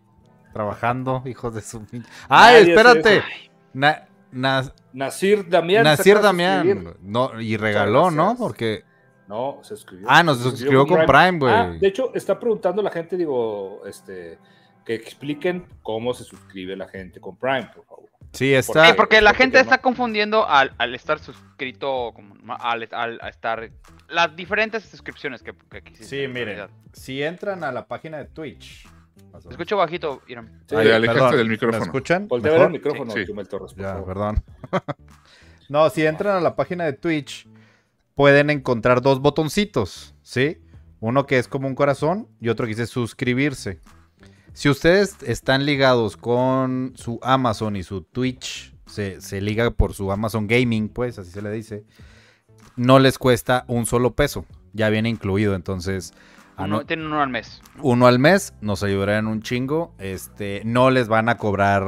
Speaker 4: trabajando, hijos de su... pin- ¡Ay,
Speaker 2: Nadie
Speaker 4: espérate!
Speaker 2: eso.
Speaker 4: Na- Na-
Speaker 2: Nasir Damián.
Speaker 4: Nasir. Damián. No, y regaló, ¿no? Porque...
Speaker 2: No, se suscribió.
Speaker 4: Ah, nos
Speaker 2: Se
Speaker 4: suscribió con Prime, güey.
Speaker 2: Ah, de hecho, está preguntando la gente, digo, este, que expliquen cómo se suscribe la gente con Prime, por favor.
Speaker 4: Sí, está...
Speaker 1: Sí, porque la
Speaker 2: Porque
Speaker 1: gente
Speaker 2: no-
Speaker 1: está confundiendo al, al estar suscrito, al, al- a estar las diferentes suscripciones que, que existen.
Speaker 4: Sí,
Speaker 1: en
Speaker 4: miren, si entran a la página de Twitch.
Speaker 1: Escucho bajito, Irán.
Speaker 2: Sí,
Speaker 3: Ay, alejaste
Speaker 4: Perdón,
Speaker 3: del
Speaker 4: ¿Me
Speaker 3: micrófono.
Speaker 4: escuchan?
Speaker 2: Voltea a ver
Speaker 4: ¿Mejor?
Speaker 2: el micrófono,
Speaker 3: Sí.
Speaker 2: Chumel Torres, por
Speaker 4: Ya,
Speaker 2: favor.
Speaker 4: perdón. no, si entran a la página de Twitch, pueden encontrar dos botoncitos, ¿sí? Uno que es como un corazón y otro que dice suscribirse. Si ustedes están ligados con su Amazon y su Twitch, se, se liga por su Amazon Gaming, pues, así se le dice, no les cuesta un solo peso. Ya viene incluido, entonces... a
Speaker 1: Uno-
Speaker 4: no-
Speaker 1: Tienen uno al mes. ¿no?
Speaker 4: uno al mes, nos ayudarán un chingo. Este, no les van a cobrar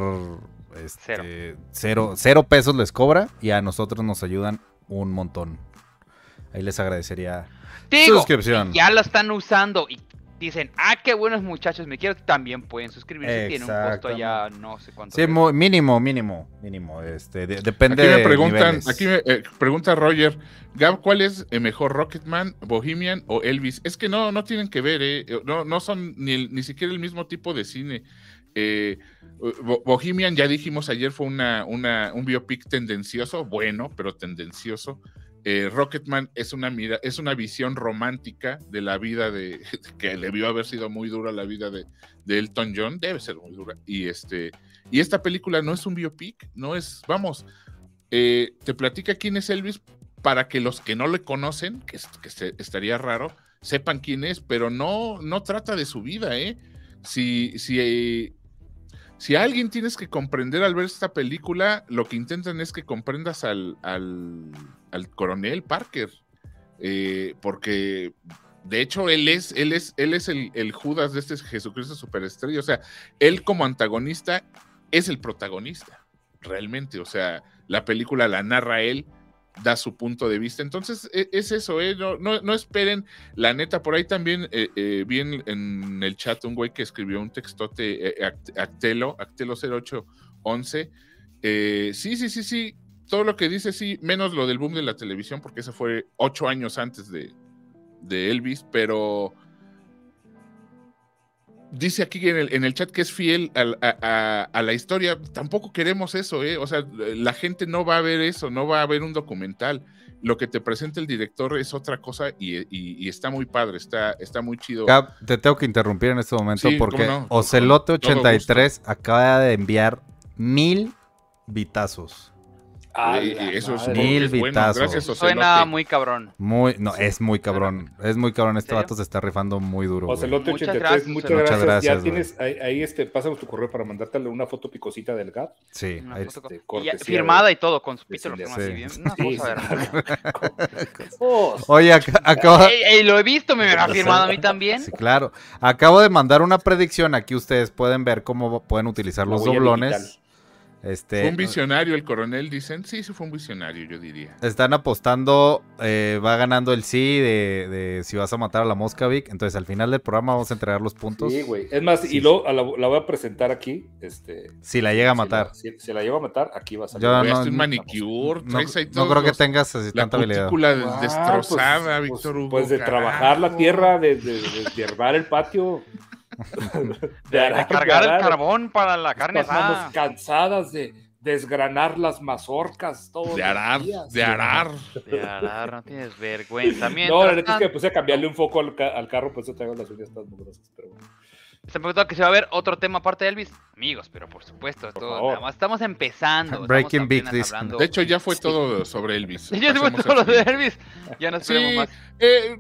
Speaker 4: este,
Speaker 1: Cero.
Speaker 4: cero. cero pesos les cobra y a nosotros nos ayudan un montón. Ahí les agradecería.
Speaker 1: Digo,
Speaker 4: Suscripción.
Speaker 1: ya lo están usando y dicen, ah, qué buenos muchachos, me quiero, también pueden suscribirse. Tiene un costo allá, no sé cuánto.
Speaker 4: Sí, mínimo, mínimo, mínimo. Este, de- depende
Speaker 3: Aquí me preguntan, aquí me eh, pregunta Roger, Gab, ¿cuál es eh, mejor, Rocketman, Bohemian o Elvis? Es que no, no tienen que ver, eh, no, no son ni, el- ni siquiera el mismo tipo de cine. Eh, Bo- Bohemian, ya dijimos ayer, fue una, una, un biopic tendencioso, bueno, pero tendencioso. Eh, Rocketman es una mira, es una visión romántica de la vida de que debió haber sido muy dura la vida de, Elton John, debe ser muy dura. Y este, y esta película no es un biopic, no es, vamos, eh, te platica quién es Elvis para que los que no le conocen, que, que se- estaría raro, sepan quién es, pero no, no trata de su vida, ¿eh? Si, si, si alguien tienes que comprender al ver esta película, lo que intentan es que comprendas al, al, al coronel Parker, eh, porque de hecho él es, él es, él es el, el Judas de este Jesucristo superestrella, o sea, él como antagonista es el protagonista, realmente, o sea, la película la narra él, da su punto de vista. Entonces, e- es eso, ¿eh? No, no, esperen, la neta, por ahí también eh, eh, vi en, el chat un güey que escribió un textote, eh, Act- Actelo, Actelo0811. Eh, sí, sí, sí, sí, todo lo que dice, sí, menos lo del boom de la televisión, porque eso fue ocho años antes de, de Elvis, pero dice aquí en el, en el chat que es fiel a, a- a la historia. Tampoco queremos eso, ¿eh? O sea, la gente no va a ver eso, no va a ver un documental. Lo que te presenta el director es otra cosa y, y- y está muy padre, está, está muy chido.
Speaker 4: Gab, te tengo que interrumpir en este momento
Speaker 3: Sí,
Speaker 4: porque
Speaker 3: no,
Speaker 4: Ocelote83 acaba de enviar mil vitazos.
Speaker 2: Ah,
Speaker 3: eso es.
Speaker 4: Mil
Speaker 3: es bueno.
Speaker 4: vitazos.
Speaker 3: Gracias,
Speaker 1: Suena muy cabrón.
Speaker 4: Muy, no, es muy cabrón. Es muy cabrón. Este vato se está rifando muy duro.
Speaker 2: Ocelote
Speaker 1: Muchas
Speaker 2: 83,
Speaker 1: gracias,
Speaker 2: muchas gracias.
Speaker 4: Muchas gracias,
Speaker 2: ya tienes, ahí, ahí, este, pásanos tu correo para mandártele una foto picosita del GAP.
Speaker 4: Sí,
Speaker 1: Una
Speaker 4: ahí-
Speaker 2: este,
Speaker 1: y
Speaker 2: cortesía
Speaker 1: ya- firmada
Speaker 2: de-
Speaker 1: y todo, con su pito lo firma así
Speaker 4: Sí.
Speaker 1: bien. Una
Speaker 2: Sí,
Speaker 1: cosa, ¿verdad?
Speaker 2: Oh,
Speaker 4: Oye, ac- acaba.
Speaker 1: Ey, ey, lo he visto, me ha firmado a mí también.
Speaker 4: Sí, claro. Acabo de mandar una predicción. Aquí ustedes pueden ver cómo pueden utilizar los doblones. Este,
Speaker 3: Fue un visionario el coronel, dicen. Sí, sí fue un visionario, yo diría.
Speaker 4: Están apostando, eh, va ganando el sí de, de si vas a matar a la mosca, Vic. Entonces al final del programa vamos a entregar los puntos.
Speaker 2: Sí, güey. Es más,
Speaker 4: Sí,
Speaker 2: y luego a la, la voy a presentar aquí. Este,
Speaker 4: Si la llega a
Speaker 2: si
Speaker 4: matar.
Speaker 2: la- Si, si la llevo a matar, aquí va a salir.
Speaker 4: Yo no-
Speaker 3: un manicure.
Speaker 4: No, no creo que tengas así
Speaker 3: la
Speaker 4: tanta habilidad.
Speaker 2: Ah,
Speaker 3: destrozada,
Speaker 2: pues,
Speaker 3: Víctor
Speaker 2: pues,
Speaker 3: Hugo.
Speaker 2: Pues de
Speaker 3: carajo.
Speaker 2: trabajar la tierra, de, de, de hierbar el patio.
Speaker 1: De, de
Speaker 2: arar,
Speaker 1: cargar el carbón para la carne asada.
Speaker 2: cansadas de, desgranar las mazorcas todos
Speaker 3: De
Speaker 2: los
Speaker 3: arar,
Speaker 2: días.
Speaker 3: de arar.
Speaker 1: De arar, no tienes vergüenza.
Speaker 2: No,
Speaker 1: Mientras
Speaker 2: la neta es que me puse a cambiarle un foco al, ca- al carro, por eso traigo las uñas tan mugrosas. Pero bueno.
Speaker 1: Se me preguntó que se va a ver otro tema aparte de Elvis. Amigos, pero por supuesto,
Speaker 2: Por
Speaker 1: todo,
Speaker 2: favor.
Speaker 1: nada más estamos empezando. estamos
Speaker 4: Breaking dice.
Speaker 1: hablando.
Speaker 3: De hecho, ya fue todo sobre Elvis.
Speaker 1: ya fue todo lo de. Elvis. Ya no
Speaker 3: Sí,
Speaker 1: más.
Speaker 3: eh,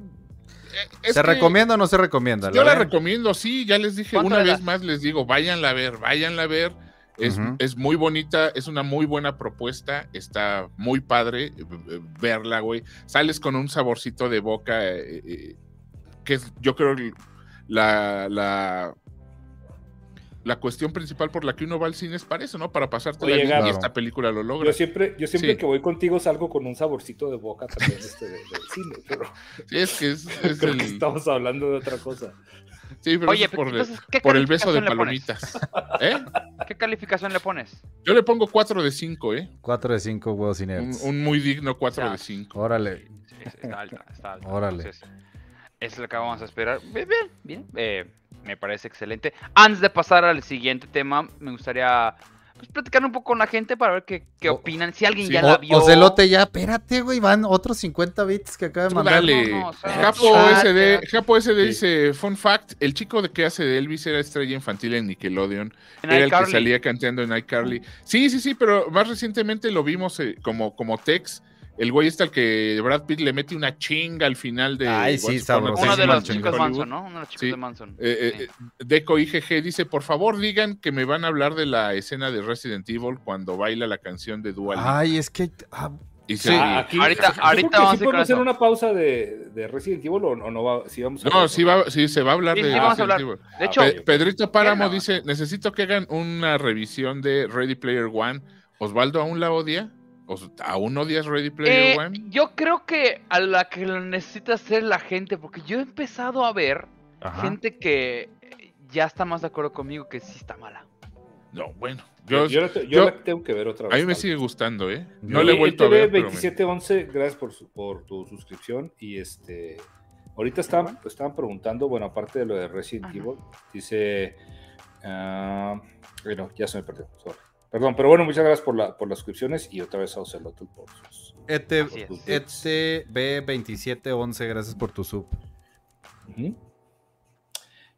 Speaker 4: ¿Se
Speaker 3: que
Speaker 4: recomienda o no se recomienda?
Speaker 3: Yo la recomiendo, sí, ya les dije,
Speaker 1: ¿Cuánto
Speaker 3: una vez más les digo, váyanla a ver, váyanla a ver. Es, es muy bonita, es una muy buena propuesta, está muy padre eh, eh, verla, güey. Sales con un saborcito de boca, eh, eh, que es, yo creo, la, la, la cuestión principal por la que uno va al cine es para eso, ¿no? Para pasarte
Speaker 2: Oye,
Speaker 3: la vida y esta película lo logra.
Speaker 2: Yo siempre, yo siempre
Speaker 3: Sí.
Speaker 2: que voy contigo salgo con un saborcito de boca también este, de- del cine, pero
Speaker 3: Sí, es que es, es
Speaker 2: creo
Speaker 3: el-
Speaker 2: que estamos hablando de otra cosa.
Speaker 3: sí, pero
Speaker 1: Oye,
Speaker 3: eso por, el-
Speaker 1: entonces, ¿qué
Speaker 3: por el beso de palomitas. ¿Eh?
Speaker 1: ¿Qué calificación le pones?
Speaker 3: Yo le pongo 4 de 5, ¿eh?
Speaker 4: 4 de 5 huevos sin
Speaker 3: Un, un muy digno 4
Speaker 1: Ya.
Speaker 3: de 5.
Speaker 4: Órale.
Speaker 1: Sí, está alta, está alta.
Speaker 4: Órale.
Speaker 1: Entonces, es lo que vamos a esperar. Bien, bien, bien. Eh, me parece excelente. Antes de pasar al siguiente tema, me gustaría pues, platicar un poco con la gente para ver qué, qué opinan. Si alguien
Speaker 3: sí.
Speaker 1: ya
Speaker 4: O,
Speaker 1: la vio.
Speaker 4: Ocelote ya, espérate, güey, van otros 50 bits que acaba de mandar.
Speaker 3: dale.
Speaker 1: No, no, o sea,
Speaker 3: Japo
Speaker 1: chat,
Speaker 3: SD. Japo SD
Speaker 2: Sí.
Speaker 3: dice, fun fact, el chico de que hace de Elvis era estrella infantil en Nickelodeon,
Speaker 1: En
Speaker 3: era el que salía cantando en iCarly. Sí, sí, sí, pero más recientemente lo vimos eh, como, como Tex, el güey está al que Brad Pitt le mete una chinga al final de
Speaker 4: Ay, sí,
Speaker 3: Once Upon a
Speaker 4: sabrosísimo.
Speaker 3: Time
Speaker 1: Uno de chicos de Manson, ¿no? Uno de los chicos
Speaker 3: Sí.
Speaker 1: de Manson.
Speaker 3: Eh, eh,
Speaker 1: Sí.
Speaker 3: eh, Deco IGG dice, por favor digan que me van a hablar de la escena de Resident Evil cuando baila la canción de Dua Lipa.
Speaker 4: Ay, es que. ah,
Speaker 3: Y
Speaker 4: sí.
Speaker 2: Ah, aquí,
Speaker 1: Ahorita-
Speaker 2: yo creo
Speaker 1: ahorita
Speaker 2: que
Speaker 1: vamos a
Speaker 2: sí
Speaker 1: ir con
Speaker 2: podemos hacer una pausa de, de Resident Evil o, o no va, sí vamos a
Speaker 3: No, sí, va, sí, se va a hablar
Speaker 1: Sí,
Speaker 3: de
Speaker 1: sí, vamos a
Speaker 3: Resident
Speaker 1: hablar.
Speaker 3: Evil.
Speaker 1: De hecho,
Speaker 3: Pe- Pedrito Páramo dice, necesito que hagan una revisión de Ready Player One. Osvaldo, ¿aún la odia? ¿Os- ¿Aún odias Ready Player
Speaker 1: eh,
Speaker 3: One?
Speaker 1: yo creo que a la que lo necesita hacer la gente, porque yo he empezado a ver
Speaker 4: ajá.
Speaker 1: gente que ya está más de acuerdo conmigo que sí está mala.
Speaker 3: No, bueno.
Speaker 2: Yo,
Speaker 3: Yo,
Speaker 2: yo, la te- yo
Speaker 3: yo-
Speaker 2: la tengo que ver otra vez.
Speaker 3: a mí me sigue gustando, ¿eh? No le he vuelto a ver, pero me-
Speaker 2: 2711, gracias por, su- por tu suscripción. Y este, ahorita estaban, estaban preguntando, bueno, aparte de lo de Resident
Speaker 1: Ajá.
Speaker 2: Evil, dice, ah, bueno, ya se me perdió, sorry. Perdón, pero bueno, muchas gracias por, la, por las suscripciones y otra vez a Ocelotl por sus...
Speaker 4: E
Speaker 2: bits.
Speaker 4: ETB2711, gracias por tu sub.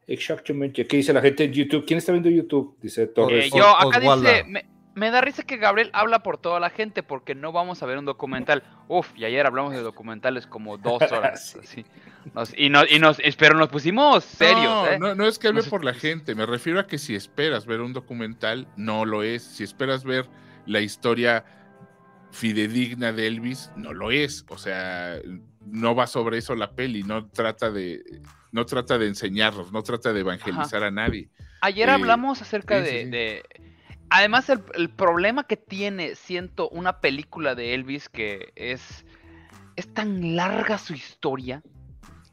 Speaker 2: Exactamente. ¿Qué dice la gente en YouTube? ¿Quién está viendo YouTube? Dice Torres.
Speaker 1: Eh, yo acá
Speaker 4: Oswalda.
Speaker 1: dice, me, me da risa que Gabriel habla por toda la gente porque no vamos a ver un documental. Uf, y ayer hablamos de documentales como dos horas.
Speaker 2: Sí.
Speaker 1: así. Nos- y, nos, y nos, pero nos pusimos serios,
Speaker 3: no,
Speaker 1: ¿eh?
Speaker 3: no, no es que hable por la gente, me refiero a que si esperas ver un documental, no lo es. Si esperas ver la historia fidedigna de Elvis, no lo es. O sea, no va sobre eso la peli, no trata de, no trata de enseñarnos, no trata de evangelizar a nadie.
Speaker 1: Ayer
Speaker 3: Eh,
Speaker 1: hablamos acerca
Speaker 3: sí, sí,
Speaker 1: de,
Speaker 3: sí.
Speaker 1: de- Además, el, el problema que tiene, siento, una película de Elvis que es... Es tan larga su historia.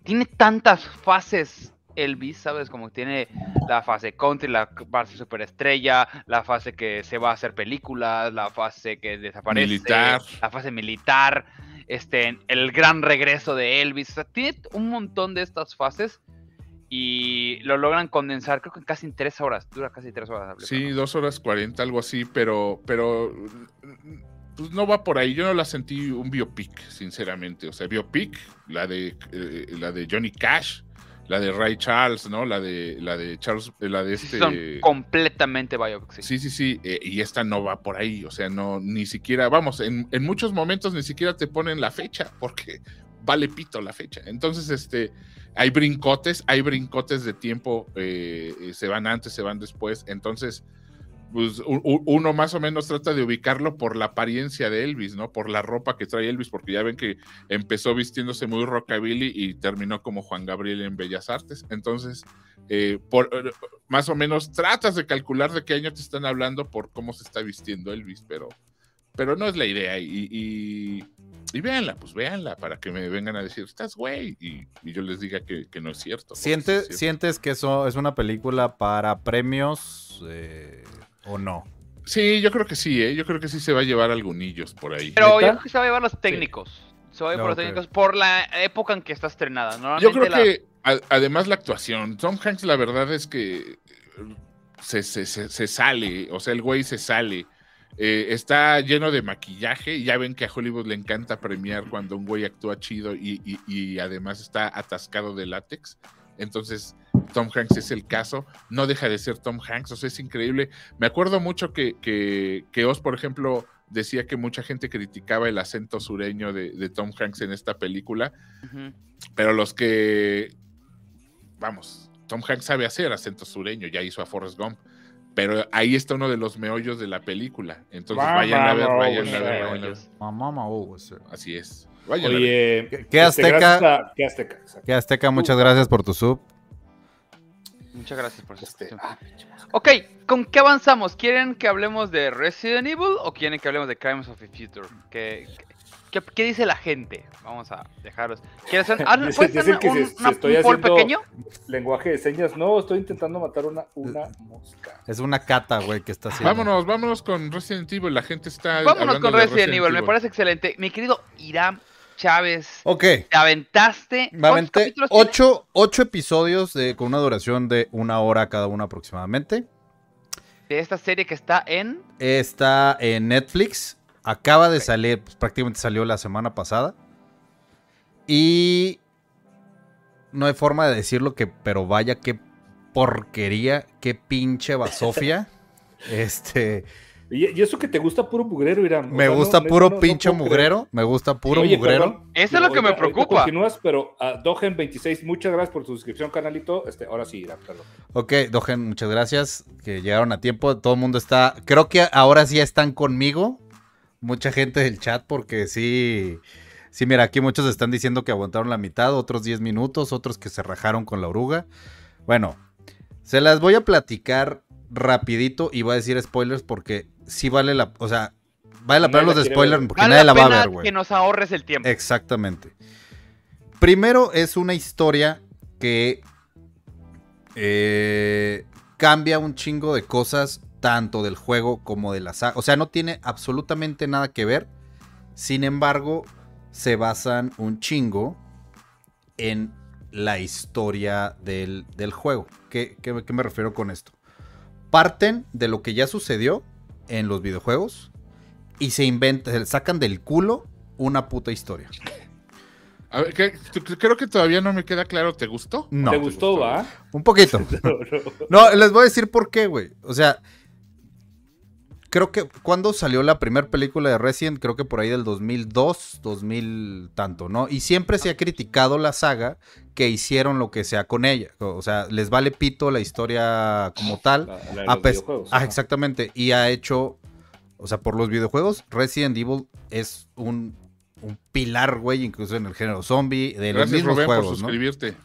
Speaker 1: Tiene tantas fases Elvis, ¿sabes? Como tiene la fase country, la fase superestrella, la fase que se va a hacer películas, la fase que desaparece,
Speaker 3: Militar.
Speaker 1: la fase militar, este, el gran regreso de Elvis. O sea, tiene un montón de estas fases y lo logran condensar, creo que casi en tres horas. Dura casi tres horas.
Speaker 3: Sí, dos horas cuarenta, algo así, pero, pero pues no va por ahí. Yo no la sentí un biopic, sinceramente. O sea, biopic, la de eh, la de Johnny Cash, la de Ray Charles, ¿no? La de la de Charles, eh, la de este.
Speaker 1: Son completamente biopics. sí.
Speaker 3: Sí, sí, sí, eh, y esta no va por ahí, o sea, no, ni siquiera, vamos, en, en muchos momentos ni siquiera te ponen la fecha, porque vale pito la fecha. Entonces, este, hay brincotes, hay brincotes de tiempo, eh, se van antes, se van después, entonces, pues uno más o menos trata de ubicarlo por la apariencia de Elvis, ¿no? Por la ropa que trae Elvis, porque ya ven que empezó vistiéndose muy rockabilly y terminó como Juan Gabriel en Bellas Artes. Entonces, eh, por, eh, más o menos tratas de calcular de qué año te están hablando por cómo se está vistiendo Elvis, pero, pero no es la idea. Y, y véanla, pues véanla, para que me vengan a decir, estás güey, y, y yo les diga que, que no es cierto.
Speaker 4: ¿Sientes,
Speaker 3: es cierto.
Speaker 4: ¿Sientes que eso es una película para premios eh, o no?
Speaker 3: Sí, yo creo que sí, ¿eh? yo creo que sí se va a llevar algunillos por ahí.
Speaker 1: Pero yo creo que se va a llevar los técnicos. Se va a llevar por los técnicos por la época en que está estrenada.
Speaker 3: Yo
Speaker 1: Normalmente
Speaker 3: creo
Speaker 1: la-
Speaker 3: que a- además la actuación, Tom Hanks la verdad es que eh, se, se- se- se sale, o sea, el güey se sale. Eh, está lleno de maquillaje. Ya ven que a Hollywood le encanta premiar cuando un güey actúa chido y, y- y además está atascado de látex. Entonces, Tom Hanks es el caso. No deja de ser Tom Hanks. O sea, es increíble. Me acuerdo mucho que, que, que Oz, por ejemplo, decía que mucha gente criticaba el acento sureño de, de Tom Hanks en esta película. Pero los que, vamos, Tom Hanks sabe hacer acento sureño, ya hizo a Forrest Gump. Pero ahí está uno de los meollos de la película. Entonces
Speaker 2: Mamá,
Speaker 3: vayan a ver, vayan a ver, vayan a ver.
Speaker 4: Mamá, mamá, sí.
Speaker 3: Así es. Vayan a ver.
Speaker 2: Oye,
Speaker 4: ¿Qué- qué
Speaker 2: este,
Speaker 4: Azteca?
Speaker 2: a- ¿Qué Azteca? exacto.
Speaker 4: Que Azteca, muchas gracias por tu sub.
Speaker 1: Muchas gracias por su
Speaker 2: Este, ah.
Speaker 1: Ok, ¿con qué avanzamos? ¿Quieren que hablemos de Resident Evil o quieren que hablemos de Crimes of the Future? ¿Qué, qué, qué dice la gente? Vamos a dejarlos. ¿Quieres hacer, ah, ¿puedes hacer
Speaker 2: dicen
Speaker 1: un,
Speaker 2: si- si
Speaker 1: una-
Speaker 2: estoy
Speaker 1: un poll
Speaker 2: haciendo-
Speaker 1: pequeño?
Speaker 2: Lenguaje de señas. No, estoy intentando matar una, una mosca.
Speaker 4: Es una cata, güey, que está haciendo.
Speaker 3: Vámonos, vámonos con Resident Evil. La gente está.
Speaker 1: Vámonos
Speaker 3: hablando
Speaker 1: con
Speaker 3: de
Speaker 1: Resident Evil, me parece excelente. Mi querido Irán Chávez,
Speaker 4: Ok.
Speaker 1: te aventaste.
Speaker 4: Me
Speaker 1: ¿cuántos
Speaker 4: aventé ocho, ocho episodios de, con una duración de una hora cada uno aproximadamente.
Speaker 1: de esta serie que está en.
Speaker 4: Está en Netflix. Acaba de salir, pues, prácticamente salió la semana pasada. Y no hay forma de decirlo que, pero vaya qué porquería, qué pinche basofia. este,
Speaker 2: Y, y eso que te gusta puro mugrero, Irán. O
Speaker 4: me
Speaker 2: sea,
Speaker 4: gusta puro
Speaker 2: no- no creer.
Speaker 4: mugrero, me gusta puro
Speaker 2: Oye,
Speaker 4: mugrero.
Speaker 2: perdón,
Speaker 1: Eso es lo que me preocupa.
Speaker 2: Continúas, pero a Dogen26, muchas gracias por tu suscripción, canalito. Este, ahora sí, Irán, perdón.
Speaker 4: Ok, Dogen, muchas gracias. Que llegaron a tiempo. Todo el mundo está. Creo que ahora sí están conmigo. Mucha gente del chat, porque sí. Sí, mira, aquí muchos están diciendo que aguantaron la mitad, otros 10 minutos, otros que se rajaron con la oruga. Bueno, se las voy a platicar rapidito y voy a decir spoilers porque sí vale la. O sea, vale la pena
Speaker 2: la
Speaker 4: los de spoilers
Speaker 2: ver.
Speaker 4: porque
Speaker 1: Vale
Speaker 4: nadie la, va a ver, güey.
Speaker 1: que nos ahorres el tiempo.
Speaker 4: Exactamente. Primero es una historia que eh, cambia un chingo de cosas, tanto del juego como de la saga. O sea, no tiene absolutamente nada que ver. Sin embargo, se basan un chingo en la historia del, del juego. ¿Qué, qué- qué me refiero con esto? Parten de lo que ya sucedió en los videojuegos y se inventan, sacan del culo una puta historia.
Speaker 3: A ver, ¿qué- c- creo que todavía no me queda claro. ¿Te gustó?
Speaker 4: No,
Speaker 2: ¿Te gustó, va?
Speaker 4: un poquito.
Speaker 2: No, no.
Speaker 4: No, les voy a decir por qué, güey. O sea, creo que cuando salió la primera película de Resident, creo que por ahí del 2002, 2000 tanto, ¿no? Y siempre se ha criticado la saga que hicieron lo que sea con ella. O sea, les vale pito la historia como tal.
Speaker 2: La- la de
Speaker 4: A
Speaker 2: los videojuegos,
Speaker 4: ah, exactamente. Y ha hecho, o sea, por los videojuegos, Resident Evil es un, un pilar, güey, incluso en el género zombie, de los
Speaker 3: Gracias,
Speaker 4: mismos
Speaker 3: Rubén, por
Speaker 4: juegos, ¿no?
Speaker 3: suscribirte.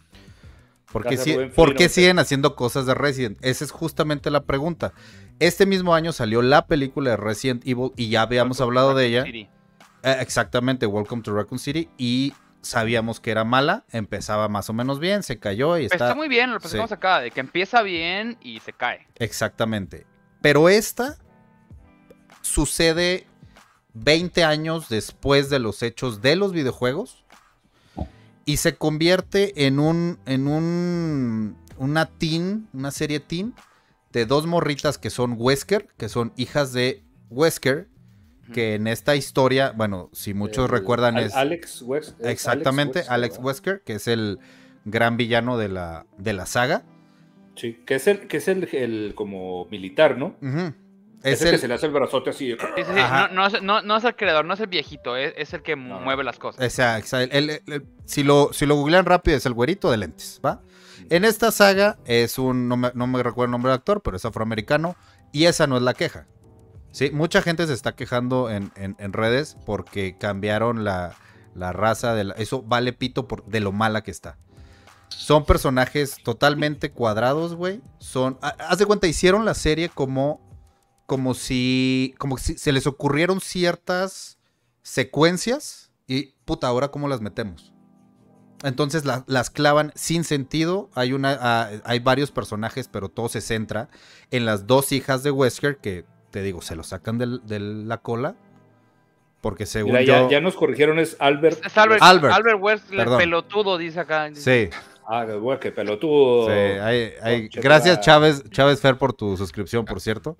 Speaker 4: ¿Por qué, si- por qué siguen haciendo cosas de Resident? Esa es justamente la pregunta. Este mismo año salió la película de Resident Evil y ya habíamos hablado de ella.
Speaker 1: City.
Speaker 4: Eh, exactamente, Welcome to Raccoon City. Y sabíamos que era mala, empezaba más o menos bien, se cayó y
Speaker 1: Está,
Speaker 4: está...
Speaker 1: muy bien, lo platicamos
Speaker 4: sí.
Speaker 1: acá, de que empieza bien y se cae.
Speaker 4: Exactamente. Pero esta sucede 20 años después de los hechos de los videojuegos y se convierte en un en un una teen, una serie teen de dos morritas que son Wesker, que son hijas de Wesker, que en esta historia, bueno, si muchos
Speaker 2: El-
Speaker 4: recuerdan es
Speaker 2: Alex West. es
Speaker 4: exactamente Alex. Wesker, que es el gran villano de la de la saga.
Speaker 2: Sí, que es el, que es el, el como militar, ¿no? Es,
Speaker 4: Es
Speaker 2: el, que se le hace el brazote así.
Speaker 1: Sí, sí. No, no es, no- no es el creador, no es el viejito, es, es el que
Speaker 2: No.
Speaker 1: mueve las cosas.
Speaker 4: El- si, lo, si lo googlean rápido, es el güerito de lentes, ¿va? En esta saga es un, no me, recuerdo el nombre del actor, pero es afroamericano, y esa no es la queja. ¿sí? Mucha gente se está quejando en, en- redes porque cambiaron la, la raza, de la- eso vale pito por, de lo mala que está. Son personajes totalmente cuadrados, güey. Son, ha- haz de cuenta, hicieron la serie como, como si, como si se les ocurrieron ciertas secuencias y puta, ahora cómo las metemos. Entonces la- las clavan sin sentido. Hay, una, ah, hay varios personajes, pero todo se centra en las dos hijas de Wesker que, te digo, se lo sacan de la cola. Porque según
Speaker 2: Mira,
Speaker 4: yo...
Speaker 2: ya, ya nos corrigieron, es Albert.
Speaker 1: Es Albert,
Speaker 4: Albert.
Speaker 1: Albert, pelotudo, dice acá.
Speaker 4: Sí,
Speaker 2: Ah, qué pelotudo.
Speaker 4: sí, hay- hay-
Speaker 2: Concha
Speaker 4: Gracias Chávez, Chávez Fer por tu suscripción, por cierto.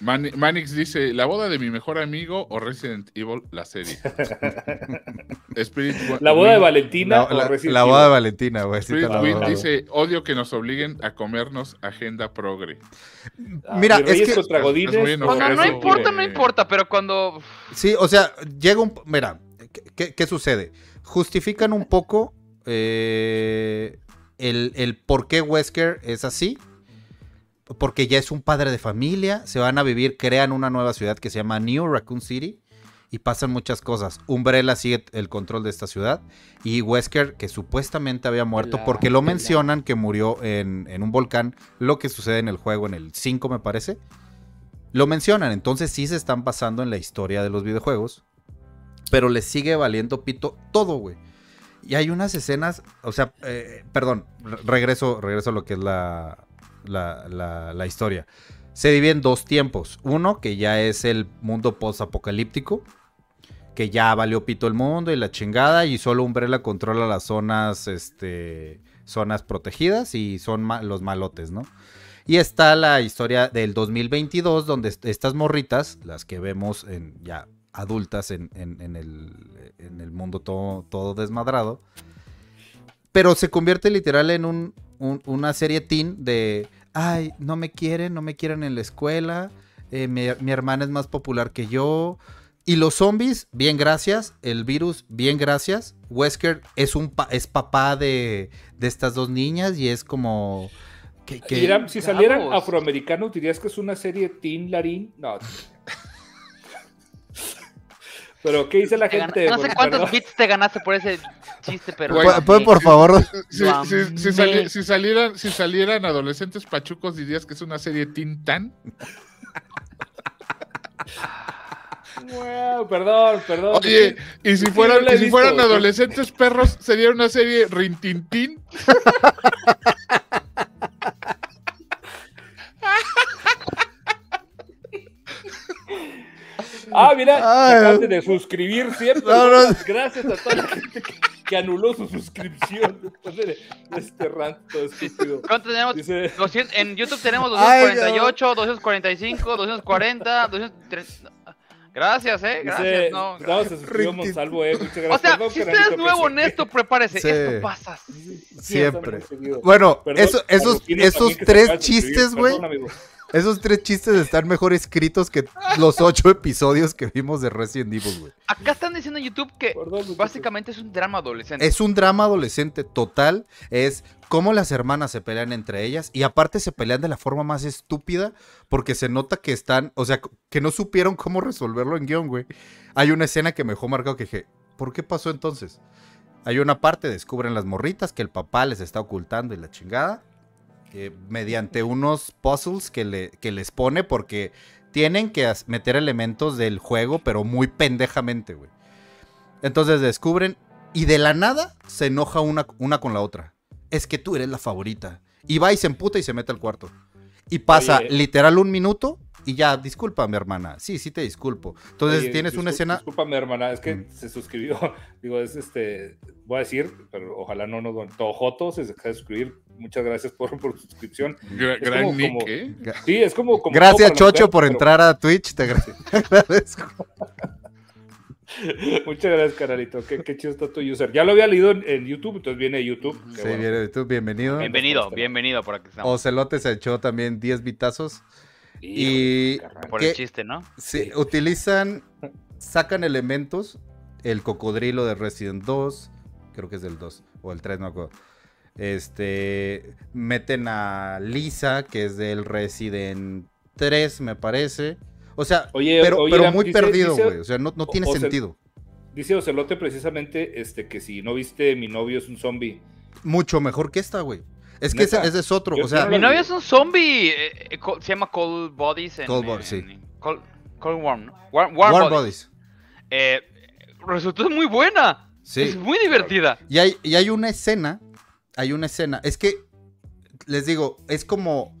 Speaker 3: Mani- Manix dice, la boda de mi mejor amigo o Resident Evil, la serie. Spirit
Speaker 2: La boda de Valentina
Speaker 4: La,
Speaker 2: o
Speaker 4: la-
Speaker 2: Resident
Speaker 4: la boda de? Valentina, güey. sí
Speaker 3: Spirit
Speaker 4: la
Speaker 3: Wind
Speaker 4: doy.
Speaker 3: dice, odio que nos obliguen a comernos agenda progre.
Speaker 2: Ah,
Speaker 4: Mira, es que-
Speaker 3: Es enojado.
Speaker 1: No importa, no importa, pero cuando.
Speaker 4: Sí, o sea, llega un... Mira, ¿qué, qué- qué sucede? Justifican un poco eh, el, el por qué Wesker es así. Porque ya es un padre de familia, se van a vivir, crean una nueva ciudad que se llama New Raccoon City y pasan muchas cosas. Umbrella sigue el control de esta ciudad y Wesker, que supuestamente había muerto,
Speaker 2: La-
Speaker 4: porque lo
Speaker 2: la-
Speaker 4: mencionan que murió en, en un volcán, lo que sucede en el juego, en el 5 me parece. Lo mencionan, entonces sí se están pasando en la historia de los videojuegos, pero les sigue valiendo pito todo, güey. Y hay unas escenas, o sea, eh, perdón, re- regreso, regreso a lo que es la, la, la- historia. Se divide en dos tiempos. Uno, que ya es el mundo post-apocalíptico, que ya valió pito el mundo y la chingada, y solo Umbrella controla las zonas, este, zonas protegidas y son los malotes, ¿no? Y está la historia del 2022, donde est- estas morritas, las que vemos en, ya adultas en, en- en el, en el mundo todo, todo desmadrado, pero se convierte literal en un, un- una serie teen de, ay, no me quieren, no me quieren en la escuela, eh, mi, mi hermana es más popular que yo. Y los zombies, bien gracias. El virus, bien gracias. Wesker es un pa- es papá de, de estas dos niñas y es como... que- que-
Speaker 2: Mira, si salieran
Speaker 1: Cabos.
Speaker 2: afroamericanos, dirías que es una serie teen larín. No. Pero, ¿qué dice la
Speaker 1: te
Speaker 2: gente?
Speaker 1: gana- no sé
Speaker 2: Porque,
Speaker 1: cuántos
Speaker 2: perdón,
Speaker 1: bits te ganaste por ese chiste, pero.
Speaker 3: Güey,
Speaker 4: ¿Puede, puede, por favor?
Speaker 3: Si,
Speaker 1: Lo
Speaker 3: si- si
Speaker 1: amé.
Speaker 3: sali- si salieran, si salieran adolescentes pachucos, dirías que es una serie Tintan.
Speaker 2: Wow, perdón, perdón.
Speaker 3: Oye, y si fueran,
Speaker 2: no
Speaker 3: y si fueran adolescentes perros, sería una serie Rintintín.
Speaker 2: Ah, mira, acaban de suscribir, ¿cierto?
Speaker 4: No, no.
Speaker 2: Gracias a toda la gente que, que anuló su suscripción después de, este rant todo estúpido.
Speaker 1: ¿Cuánto tenemos?
Speaker 2: Dice,
Speaker 1: 200 en YouTube tenemos
Speaker 4: Ay,
Speaker 1: 248, 245, 240, 230. Gracias, eh. Gracias.
Speaker 2: dice,
Speaker 1: No,
Speaker 2: no, se suscribió Monsalvo, eh. Muchas gracias.
Speaker 1: O sea,
Speaker 2: Perdón,
Speaker 1: si usted es nuevo
Speaker 2: sí.
Speaker 1: en esto, prepárese.
Speaker 4: Sí.
Speaker 1: Esto pasa.
Speaker 4: Siempre.
Speaker 2: seguido.
Speaker 4: Bueno,
Speaker 2: Perdón,
Speaker 4: eso- esos, esos tres chistes, güey. Esos tres chistes están mejor escritos que los ocho episodios que vimos de Resident Evil, güey.
Speaker 1: Acá están diciendo en YouTube que
Speaker 2: Perdón,
Speaker 1: básicamente es un drama adolescente.
Speaker 4: Es un drama adolescente total. Es cómo las hermanas se pelean entre ellas. Y aparte se pelean de la forma más estúpida. Porque se nota que están. O sea, que no supieron cómo resolverlo en guion, güey. Hay una escena que me dejó marcado que dije. ¿Por qué pasó entonces? Hay una parte, descubren las morritas que el papá les está ocultando y la chingada. Eh, mediante unos puzzles que, le, que les pone porque tienen que meter elementos del juego, pero muy pendejamente, güey. Entonces descubren y de la nada se enoja una, una con la otra. Es que tú eres la favorita. Y va y se emputa y se mete al cuarto. Y pasa
Speaker 2: Oye.
Speaker 4: literal un minuto y ya, disculpa, mi hermana. Sí, sí te disculpo. Entonces
Speaker 2: Oye,
Speaker 4: tienes una escena...
Speaker 2: Discúlpame, hermana, es que
Speaker 4: Mm.
Speaker 2: se suscribió. Digo, es este. Voy a decir, pero ojalá no nos. Tojoto se acaba de suscribir. Muchas gracias por, por su suscripción.
Speaker 3: Gra-
Speaker 2: Es
Speaker 3: gran
Speaker 2: como-
Speaker 3: Nick,
Speaker 2: como-
Speaker 3: ¿eh?
Speaker 2: Sí, es como. como
Speaker 4: Gracias, Chocho, por entrar a Twitch. Te agra- agradezco.
Speaker 2: Muchas gracias, caralito. Qué, qué chido está tu user. Ya lo había leído en, en YouTube, entonces viene de YouTube.
Speaker 4: Sí,
Speaker 2: bueno.
Speaker 4: viene tú, bienvenido.
Speaker 1: Bienvenido, bienvenido por aquí estamos.
Speaker 4: Ocelote se echó también 10 bitazos.
Speaker 2: Híjole,
Speaker 4: Y.
Speaker 1: Por el chiste, ¿no?
Speaker 4: Sí,
Speaker 2: Sí.
Speaker 4: utilizan, sacan elementos, el cocodrilo de Resident 2, creo que es del 2, o el 3, no me acuerdo. Este, meten a Lisa, que es del Resident 3, me parece. O sea,
Speaker 2: Oye,
Speaker 4: pero,
Speaker 2: oye,
Speaker 4: pero muy
Speaker 2: dice-
Speaker 4: perdido, güey. O sea, no, no tiene
Speaker 2: o
Speaker 4: sentido.
Speaker 2: Dice Ocelote precisamente este, que si no viste Mi novio es un zombie.
Speaker 4: Mucho mejor que esta, güey. Es que ese, es otro.
Speaker 2: Yo-
Speaker 4: o sea,
Speaker 1: Mi novio es un zombie. eh, eh, se llama Cold Bodies. En,
Speaker 4: Cold Body,
Speaker 1: en-
Speaker 4: sí.
Speaker 1: en- Cold, Cold Warm, ¿no? War- Warm
Speaker 4: Warm
Speaker 1: Bodies.
Speaker 4: Bodies.
Speaker 1: Eh, resultó muy buena.
Speaker 4: Sí.
Speaker 1: Es muy divertida.
Speaker 4: Y hay, y hay una escena, hay una escena, es que, les digo, es como,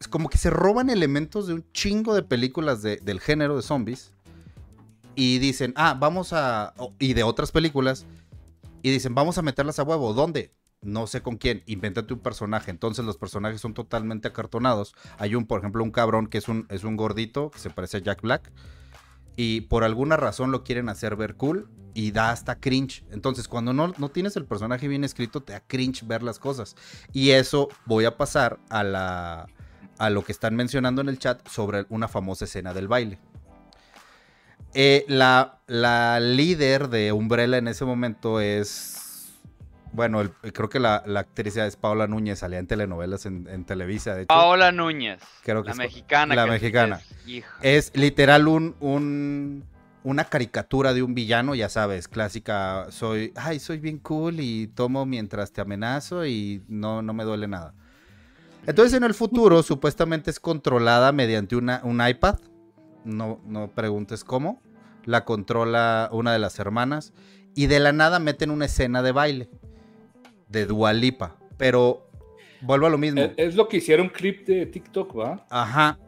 Speaker 4: es como que se roban elementos de un chingo de películas de- del género de zombies y dicen, ah, vamos a, y de otras películas, y dicen, vamos a meterlas a huevo, ¿dónde? no sé con quién, invéntate un personaje. Entonces los personajes son totalmente acartonados. Hay un, por ejemplo, un cabrón que es un, es un gordito que se parece a Jack Black. Y por alguna razón lo quieren hacer ver cool y da hasta cringe. Entonces, cuando no, no tienes el personaje bien escrito, te da cringe ver las cosas. Y eso voy a pasar a la a lo que están mencionando en el chat sobre una famosa escena del baile. Eh, la, la líder de Umbrella en ese momento es bueno, el- creo que la, la actriz es Paola Núñez, salía en telenovelas en, en Televisa, de hecho.
Speaker 1: Paola Núñez.
Speaker 4: Creo que
Speaker 1: la
Speaker 4: es-
Speaker 1: mexicana.
Speaker 4: la
Speaker 1: que
Speaker 4: mexicana.
Speaker 1: es-.
Speaker 4: Es literal un, un- una caricatura de un villano, ya sabes, clásica. Soy, ay, soy bien cool y tomo mientras te amenazo y no, no me duele nada. Entonces en el futuro supuestamente es controlada mediante una, un iPad. No, no preguntes cómo. La controla una de las hermanas. Y de la nada meten una escena de baile. De Dualipa. Pero vuelvo a lo mismo.
Speaker 2: Es, es lo que hicieron clip de TikTok, ¿va?
Speaker 4: Ajá.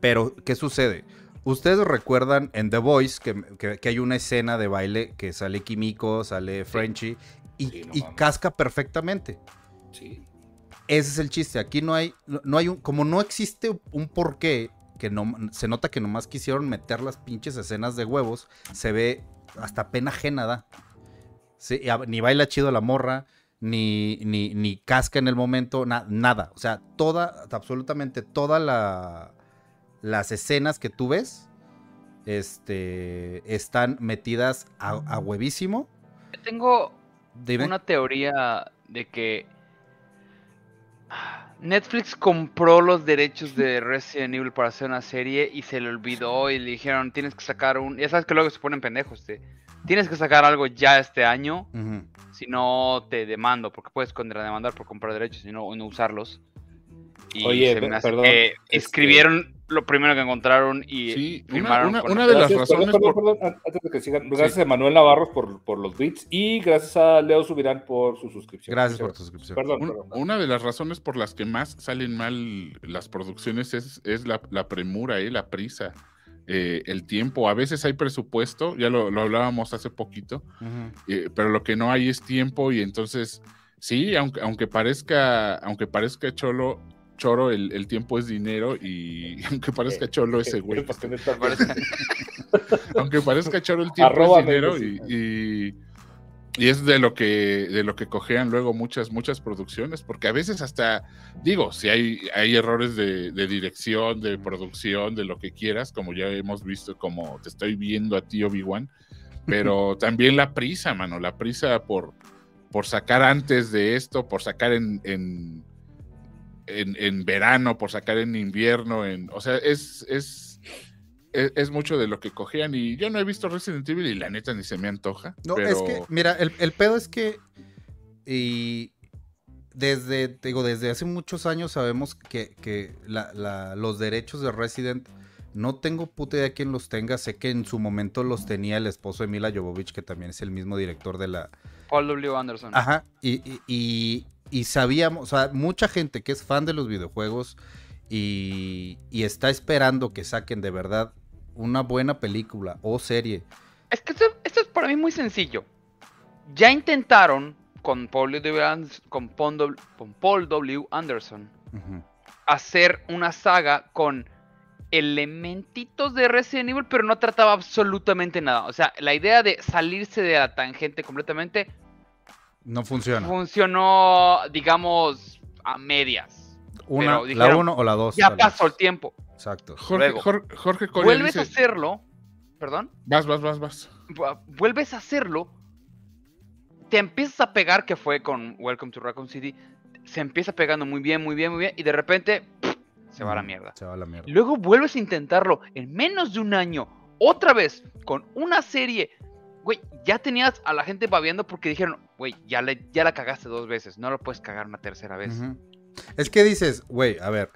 Speaker 4: Pero, ¿qué sucede? Ustedes recuerdan en The Voice que, que- que hay una escena de baile que sale Kimiko, sale Frenchy y,
Speaker 2: Sí, no
Speaker 4: y casca perfectamente.
Speaker 2: Sí.
Speaker 4: Ese es el chiste. Aquí no hay, no, hay un, como no existe un porqué, que no, se nota que nomás quisieron meter las pinches escenas de huevos, se ve hasta pena ajena, da. Sí, ni baila chido la morra, ni, ni, ni casca en el momento, na- nada. O sea, toda, absolutamente toda la, las escenas que tú ves, este, están metidas a, a huevísimo.
Speaker 1: Tengo
Speaker 4: Dime.
Speaker 1: una teoría de que Netflix compró los derechos de Resident Evil para hacer una serie y se le olvidó y le dijeron tienes que sacar un... Ya sabes que luego se ponen pendejos, te- tienes que sacar algo ya este año, si no te demando, porque puedes contrademandar por comprar derechos y no, no usarlos. Y
Speaker 2: Oye,
Speaker 1: se me hace
Speaker 2: perdón,
Speaker 1: que
Speaker 2: este-
Speaker 1: escribieron lo primero que encontraron y
Speaker 3: Sí, una,
Speaker 1: firmaron
Speaker 3: una- de las
Speaker 2: Gracias,
Speaker 3: razones
Speaker 2: perdón,
Speaker 3: por...
Speaker 2: perdón, perdón, antes de que sigan. Gracias a Manuel Navarro por, por los beats y gracias a Leo Subirán por su suscripción.
Speaker 4: Gracias por tu suscripción.
Speaker 2: Perdón,
Speaker 3: Un-
Speaker 2: perdón.
Speaker 3: una de las razones por las que más salen mal las producciones es, es la, la premura, ¿eh? la prisa, eh, el tiempo. A veces hay presupuesto, ya lo, lo hablábamos hace poquito, eh, pero lo que no hay es tiempo y entonces, sí, aunque, aunque parezca, aunque parezca cholo, choro, el, el tiempo es dinero y aunque parezca cholo ese güey.
Speaker 2: ¿Por qué me estás-
Speaker 1: Me parece-
Speaker 3: aunque parezca choro el tiempo es dinero
Speaker 2: pues,
Speaker 3: y, y- y es de lo que de lo que cojean luego muchas muchas producciones porque a veces hasta digo si hay hay errores de, de dirección de producción de lo que quieras como ya hemos visto como te estoy viendo a ti Obi Wan pero también la prisa mano la prisa por por sacar antes de esto por sacar en, en en, en verano, por sacar en invierno, en, o sea, es, es, es, es mucho de lo que cogían y yo no he visto Resident Evil y la neta ni se me antoja.
Speaker 4: No,
Speaker 3: pero
Speaker 4: es que, mira, el, el pedo es que. Y desde, te digo, desde hace muchos años sabemos que, que la- la- los derechos de Resident. No tengo puta idea quién los tenga. Sé que en su momento los tenía el esposo de Mila Jovovich, que también es el mismo director de la.
Speaker 1: Paul W. Anderson.
Speaker 4: Ajá. Y, y, y- y sabíamos, o sea, mucha gente que es fan de los videojuegos y, y está esperando que saquen de verdad una buena película o serie.
Speaker 1: Es que esto, esto es para mí muy sencillo. Ya intentaron con Paul W. Con Paul W- con Paul W. Anderson hacer una saga con elementitos de Resident Evil, pero no trataba absolutamente nada. O sea, la idea de salirse de la tangente completamente
Speaker 4: No funciona.
Speaker 1: funcionó, digamos, a medias.
Speaker 4: Una,
Speaker 1: Pero
Speaker 4: la 1 o la 2.
Speaker 1: Ya pasó el tiempo.
Speaker 4: Exacto.
Speaker 3: Jorge,
Speaker 1: luego,
Speaker 3: Jorge, Jorge Coria
Speaker 1: Vuelves a hacerlo. Perdón.
Speaker 3: vas, vas, vas, vas.
Speaker 1: vu- vuelves a hacerlo, te empiezas a pegar, que fue con Welcome to Raccoon City, se empieza pegando muy bien, muy bien, muy bien, y de repente ¡pff! se va a la mierda.
Speaker 4: Se va a la mierda.
Speaker 1: Luego vuelves a intentarlo en menos de un año, otra vez, con una serie. Güey, ya tenías a la gente babeando porque dijeron, güey, ya, le- ya la cagaste dos veces, no lo puedes cagar una tercera vez.
Speaker 4: Es que dices, güey, a ver.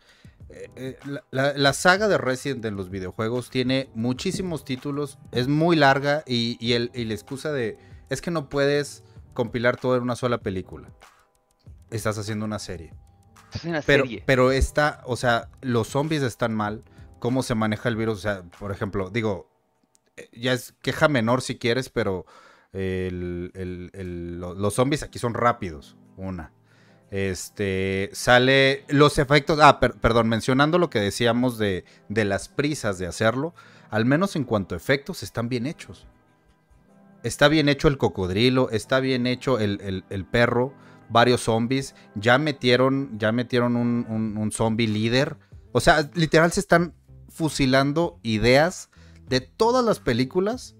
Speaker 4: eh, eh, la, la- la saga de Resident en los videojuegos tiene muchísimos títulos, es muy larga y, y el, y la excusa de es que no puedes compilar todo en una sola película. Estás haciendo una serie.
Speaker 1: Es una
Speaker 4: Pero,
Speaker 1: serie.
Speaker 4: pero está, o sea, los zombies están mal. Cómo se maneja el virus. O sea, por ejemplo, digo, eh, ya es queja menor si quieres, pero los zombies aquí son rápidos. Una. Este, sale los efectos, ah, per- perdón, mencionando lo que decíamos de, de las prisas de hacerlo, al menos en cuanto a efectos, están bien hechos. Está bien hecho el cocodrilo, está bien hecho el, el- el perro, varios zombies, ya metieron, ya metieron un, un, un zombie líder. O sea, literal se están fusilando ideas de todas las películas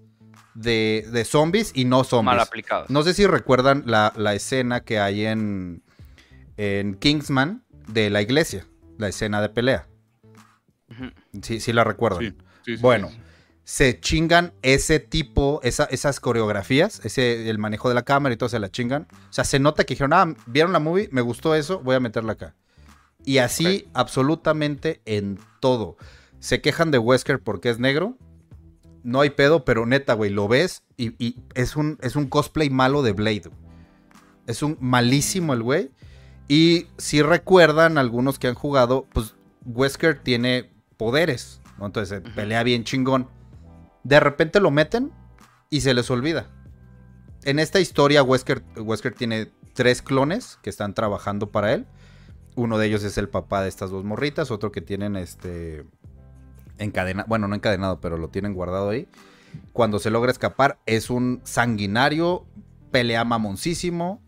Speaker 4: de, de zombies y no zombies.
Speaker 1: Mal aplicados.
Speaker 4: No sé si recuerdan la, la escena que hay en, en Kingsman de la iglesia, la escena de pelea.
Speaker 1: Ujú.
Speaker 4: Sí, sí la recuerdan.
Speaker 3: Sí, sí, sí,
Speaker 4: Bueno, se chingan ese tipo, esa- esas coreografías, ese, el manejo de la cámara y todo se la chingan. O sea, se nota que dijeron, ah, vieron la movie, me gustó eso, voy a meterla acá. Y así absolutamente en todo. Se quejan de Wesker porque es negro. No hay pedo, pero neta, güey, lo ves y, y es, un, es un cosplay malo de Blade. güey. Es un malísimo el güey. Y si recuerdan algunos que han jugado, pues Wesker tiene poderes, ¿no? Entonces pelea bien chingón. De repente lo meten y se les olvida. En esta historia, Wesker, Wesker tiene tres clones que están trabajando para él. Uno de ellos es el papá de estas dos morritas, otro que tienen este encadenado, bueno, no encadenado, pero lo tienen guardado ahí. Cuando se logra escapar, es un sanguinario, pelea mamoncísimo.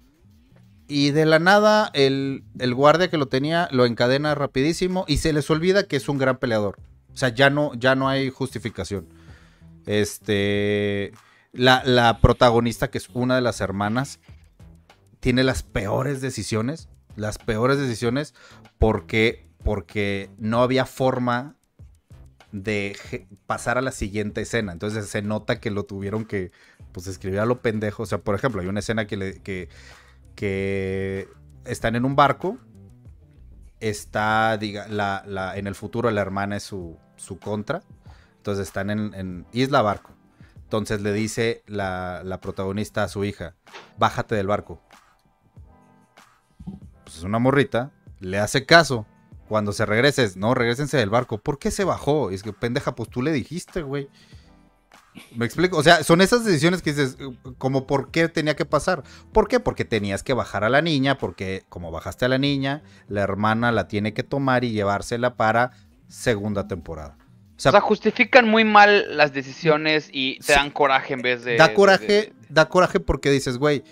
Speaker 4: Y de la nada, el, el guardia que lo tenía lo encadena rapidísimo y se les olvida que es un gran peleador. O sea, ya no, ya no hay justificación. Este. La, la protagonista, que es una de las hermanas, tiene las peores decisiones. Las peores decisiones porque, porque no había forma de pasar a la siguiente escena. Entonces se nota que lo tuvieron que pues escribir a lo pendejo. O sea, por ejemplo, hay una escena que, le, que, que están en un barco. Está, diga, la, la- en el futuro la hermana es su, su contra. Entonces están en, en Isla Barco. Entonces le dice la, la protagonista a su hija, bájate del barco. Pues es una morrita, le hace caso. Cuando se regreses, no, regresense del barco. ¿Por qué se bajó? Y es que, pendeja, pues tú le dijiste, güey. Me explico. O sea, son esas decisiones que dices, como por qué tenía que pasar. ¿Por qué? Porque tenías que bajar a la niña, porque como bajaste a la niña, la hermana la tiene que tomar y llevársela para segunda temporada. O
Speaker 1: O
Speaker 4: sea,
Speaker 1: sea, justifican muy mal las decisiones y te
Speaker 4: Sí.
Speaker 1: dan coraje en vez de.
Speaker 4: da
Speaker 1: de-
Speaker 4: coraje,
Speaker 1: de-
Speaker 4: da coraje porque dices, güey,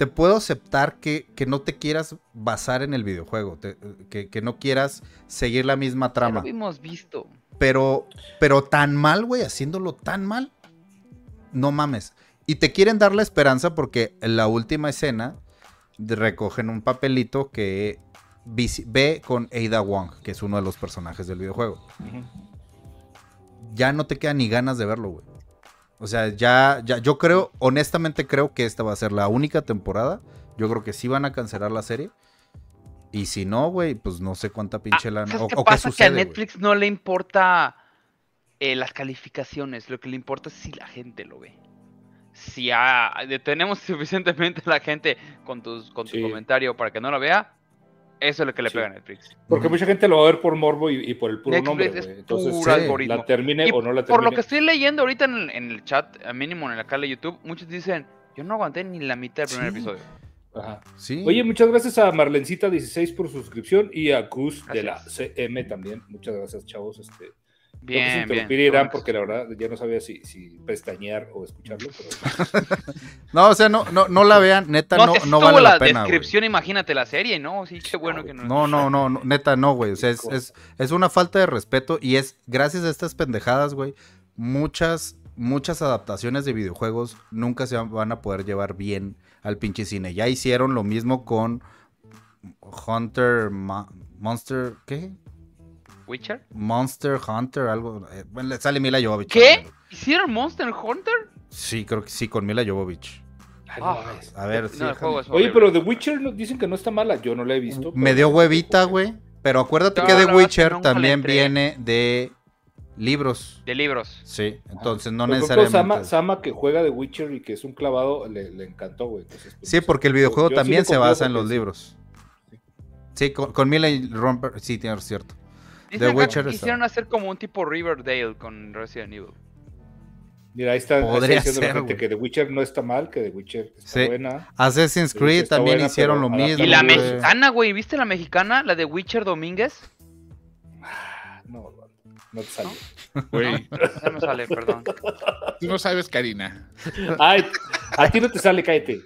Speaker 4: te puedo aceptar que, que no te quieras basar en el videojuego, te- que, que no quieras seguir la misma
Speaker 1: Ya
Speaker 4: trama.
Speaker 1: lo hemos visto.
Speaker 4: Pero, pero tan mal, güey, haciéndolo tan mal. No mames. Y te quieren dar la esperanza porque en la última escena recogen un papelito que ve con Ada Wong, que es uno de los personajes del videojuego. Ya no te queda ni ganas de verlo, güey. O sea, ya, ya, yo creo, honestamente creo que esta va a ser la única temporada. Yo creo que sí van a cancelar la serie. Y si no, güey, pues no sé cuánta pinche
Speaker 1: Ah,
Speaker 4: lana.
Speaker 1: ¿sabes
Speaker 4: O,
Speaker 1: qué
Speaker 4: o qué
Speaker 1: pasa?
Speaker 4: sucede,
Speaker 1: que a. Netflix no le importa eh, las calificaciones. Lo que le importa es si la gente lo ve. Si ha- tenemos suficientemente la gente con, tus, con tu
Speaker 2: Sí.
Speaker 1: comentario para que no lo vea, eso es lo que le
Speaker 2: Sí.
Speaker 1: pega a Netflix.
Speaker 2: Porque mucha gente lo va a ver por morbo y, y por el puro
Speaker 1: Netflix
Speaker 2: nombre,
Speaker 1: es
Speaker 2: güey. Entonces,
Speaker 1: puro
Speaker 4: sí,
Speaker 1: algoritmo.
Speaker 2: la termine
Speaker 1: Y
Speaker 2: o no la termine.
Speaker 1: Por lo que estoy leyendo ahorita en el, en el chat, a mínimo en el canal de YouTube, muchos dicen, yo no aguanté ni la mitad del primer episodio.
Speaker 2: Ajá.
Speaker 4: Sí.
Speaker 2: Oye, muchas gracias a Marlencita16 por su suscripción y a Gus de la. CM también. Muchas gracias, chavos. Este,
Speaker 1: Bien, bien.
Speaker 2: interrumpir a Irán porque la verdad ya no sabía si, si pestañear o escucharlo. Pero...
Speaker 4: No, o sea, no, no, no la vean, neta,
Speaker 1: No,
Speaker 4: no,
Speaker 1: si
Speaker 4: no vale
Speaker 1: la,
Speaker 4: la pena.
Speaker 1: descripción, imagínate la serie, ¿no? Sí, qué bueno que no.
Speaker 4: No, no, no, no, neta, no, güey. O sea, es, es, es una falta de respeto y es gracias a estas pendejadas, güey. Muchas, muchas adaptaciones de videojuegos nunca se van a poder llevar bien al pinche cine. Ya hicieron lo mismo con Hunter, Ma- Monster, ¿qué?
Speaker 1: ¿Witcher?
Speaker 4: Monster Hunter, algo. eh, bueno, le sale Mila Jovovich.
Speaker 1: ¿Qué? ¿Hicieron Monster Hunter?
Speaker 4: Sí, creo que sí, con Mila Jovovich.
Speaker 2: Ay, no
Speaker 1: Ah.
Speaker 2: mames.
Speaker 4: A ver,
Speaker 1: No,
Speaker 4: sí,
Speaker 2: Oye,
Speaker 1: horrible.
Speaker 2: pero The Witcher dicen que no está mala. Yo no la he visto.
Speaker 4: Me dio huevita, güey. Pero acuérdate
Speaker 1: No,
Speaker 4: que The
Speaker 1: que
Speaker 4: Witcher también viene de libros.
Speaker 1: De libros.
Speaker 4: Sí, entonces no necesariamente.
Speaker 2: Sama, Sama, que juega The Witcher y que es un clavado, le, le encantó, güey. Entonces, pues,
Speaker 4: Sí, porque el videojuego
Speaker 2: sí
Speaker 4: también se basa en los libros. Sí, con, con Mila y Romper, sí, tienes cierto.
Speaker 1: Dicen que quisieron hacer como un tipo Riverdale con Resident Evil.
Speaker 2: Mira, ahí está,
Speaker 4: Podría
Speaker 2: diciendo la
Speaker 4: ser,
Speaker 2: gente que The Witcher no está mal, que The Witcher está
Speaker 4: Sí.
Speaker 2: buena.
Speaker 4: Assassin's Creed también
Speaker 2: buena,
Speaker 4: hicieron lo mismo.
Speaker 1: Y la mexicana, güey, ¿viste la mexicana? La de Witcher Domínguez.
Speaker 2: No, no te sale.
Speaker 3: Güey,
Speaker 1: Ya me sale, perdón.
Speaker 3: tú no sabes, Karina.
Speaker 2: Ay, a ti no te sale, cállate.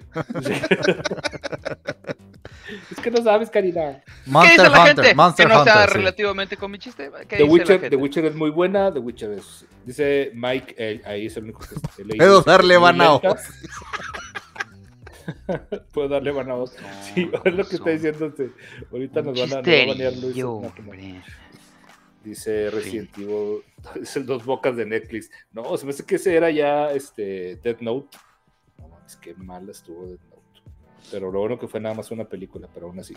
Speaker 2: es que no sabes, Karina.
Speaker 1: ¿Qué
Speaker 4: Monster
Speaker 1: dice la
Speaker 4: Hunter,
Speaker 1: gente?
Speaker 4: Monster
Speaker 1: que no sea
Speaker 4: Hunter, sí.
Speaker 1: relativamente con mi chiste. ¿Qué
Speaker 2: The
Speaker 1: dice la
Speaker 2: Witcher,
Speaker 1: gente?
Speaker 2: The Witcher es muy buena, The Witcher es... Dice Mike, eh, ahí es el único que leído.
Speaker 4: Puedo darle Van. Oz.
Speaker 2: Puedo darle Van a Oz. Sí, es lo que está diciendo. Ahorita nos van a, nos va a banear Luis. Dice Resident Evil, es el dos bocas de Netflix. No, se me hace que ese era ya este Death Note. No mames, qué mal estuvo Death Note. Pero lo bueno que fue nada más una película, pero aún así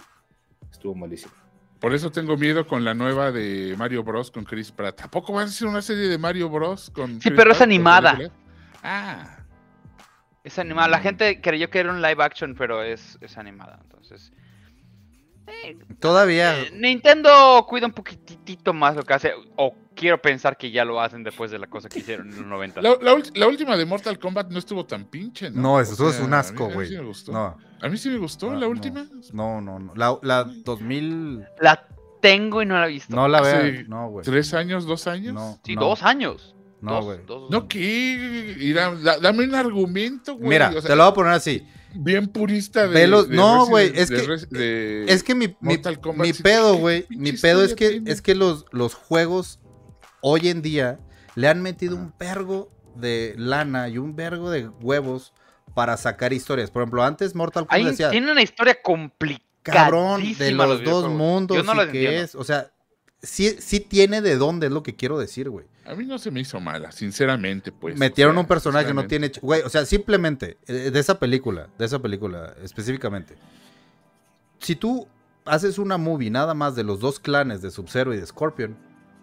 Speaker 2: estuvo malísimo.
Speaker 3: Por eso tengo miedo con la nueva de Mario Bros. con Chris Pratt. ¿A poco va a ser una serie de Mario Bros. con
Speaker 1: Sí,
Speaker 3: Chris
Speaker 1: pero es
Speaker 3: Pratt,
Speaker 1: animada.
Speaker 3: Ah,
Speaker 1: Es animada. La
Speaker 3: Mm.
Speaker 1: gente creyó que era un live action, pero es, es animada. Entonces.
Speaker 4: Todavía.
Speaker 1: eh, Nintendo cuida un poquitito más lo que hace. O quiero pensar que ya lo hacen después de la cosa que hicieron en los 90.
Speaker 3: la, la ult- la última de Mortal Kombat no estuvo tan pinche, ¿no?
Speaker 4: No,
Speaker 3: O
Speaker 4: eso es un asco,
Speaker 3: mí- a mí
Speaker 4: güey.
Speaker 3: sí me gustó.
Speaker 4: No,
Speaker 3: A mí sí me gustó la última.
Speaker 4: no, no. no. La, la 2000.
Speaker 1: La tengo y no la he visto.
Speaker 4: No la veo. No, güey.
Speaker 3: ¿Tres años, dos años?
Speaker 4: No,
Speaker 1: Sí,
Speaker 4: no,
Speaker 1: dos años.
Speaker 4: No, güey.
Speaker 3: No, ¿qué? Dame un argumento, güey.
Speaker 4: Mira,
Speaker 3: o sea,
Speaker 4: te lo voy a poner así.
Speaker 3: Bien purista de.
Speaker 4: Velos-
Speaker 3: de
Speaker 4: no, güey, es
Speaker 3: de
Speaker 4: que-
Speaker 3: de
Speaker 4: Es que mi, mi, pedo,
Speaker 3: ¿qué
Speaker 4: güey, mi pedo es que,
Speaker 3: tiene?
Speaker 4: es que los, los juegos hoy en día le han metido un vergo de lana y un vergo de huevos para sacar historias. Por ejemplo, antes Mortal Kombat decía,
Speaker 1: tiene una historia complicada.
Speaker 4: cabrón, de los dos mundos
Speaker 1: Yo no
Speaker 4: y
Speaker 1: lo
Speaker 4: que
Speaker 1: entiendo.
Speaker 4: es, o sea, sí, sí tiene de dónde, es lo que quiero decir, güey.
Speaker 3: A mí no se me hizo mala, sinceramente, pues.
Speaker 4: Metieron
Speaker 3: o sea,
Speaker 4: un personaje que no tiene, güey, o sea, simplemente eh, de esa película, de esa película específicamente. Si tú haces una movie nada más de los dos clanes de Sub-Zero y de Scorpion,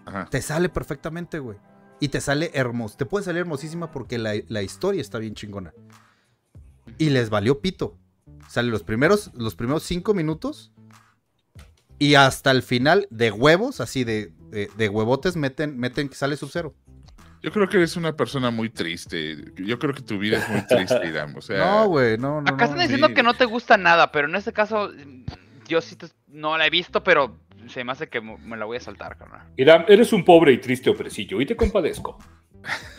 Speaker 3: Ajá.
Speaker 4: te sale perfectamente, güey. Y te sale hermoso. Te puede salir hermosísima porque la, la historia está bien chingona. Y les valió pito. Sale los primeros, los primeros cinco minutos. Y hasta el final, de huevos, así de, de, de huevotes, meten, meten que sale Sub-Zero.
Speaker 3: Yo creo que eres una persona muy triste. Yo creo que tu vida es muy triste, Idam. O sea,
Speaker 4: No, güey, no, no.
Speaker 1: Acá
Speaker 4: no.
Speaker 1: están diciendo
Speaker 3: sí.
Speaker 1: que no te gusta nada, pero en este caso yo sí te- no la he visto, pero se me hace que me la voy a saltar, carnal.
Speaker 2: Irán, eres un pobre y triste hombrecillo y te compadezco.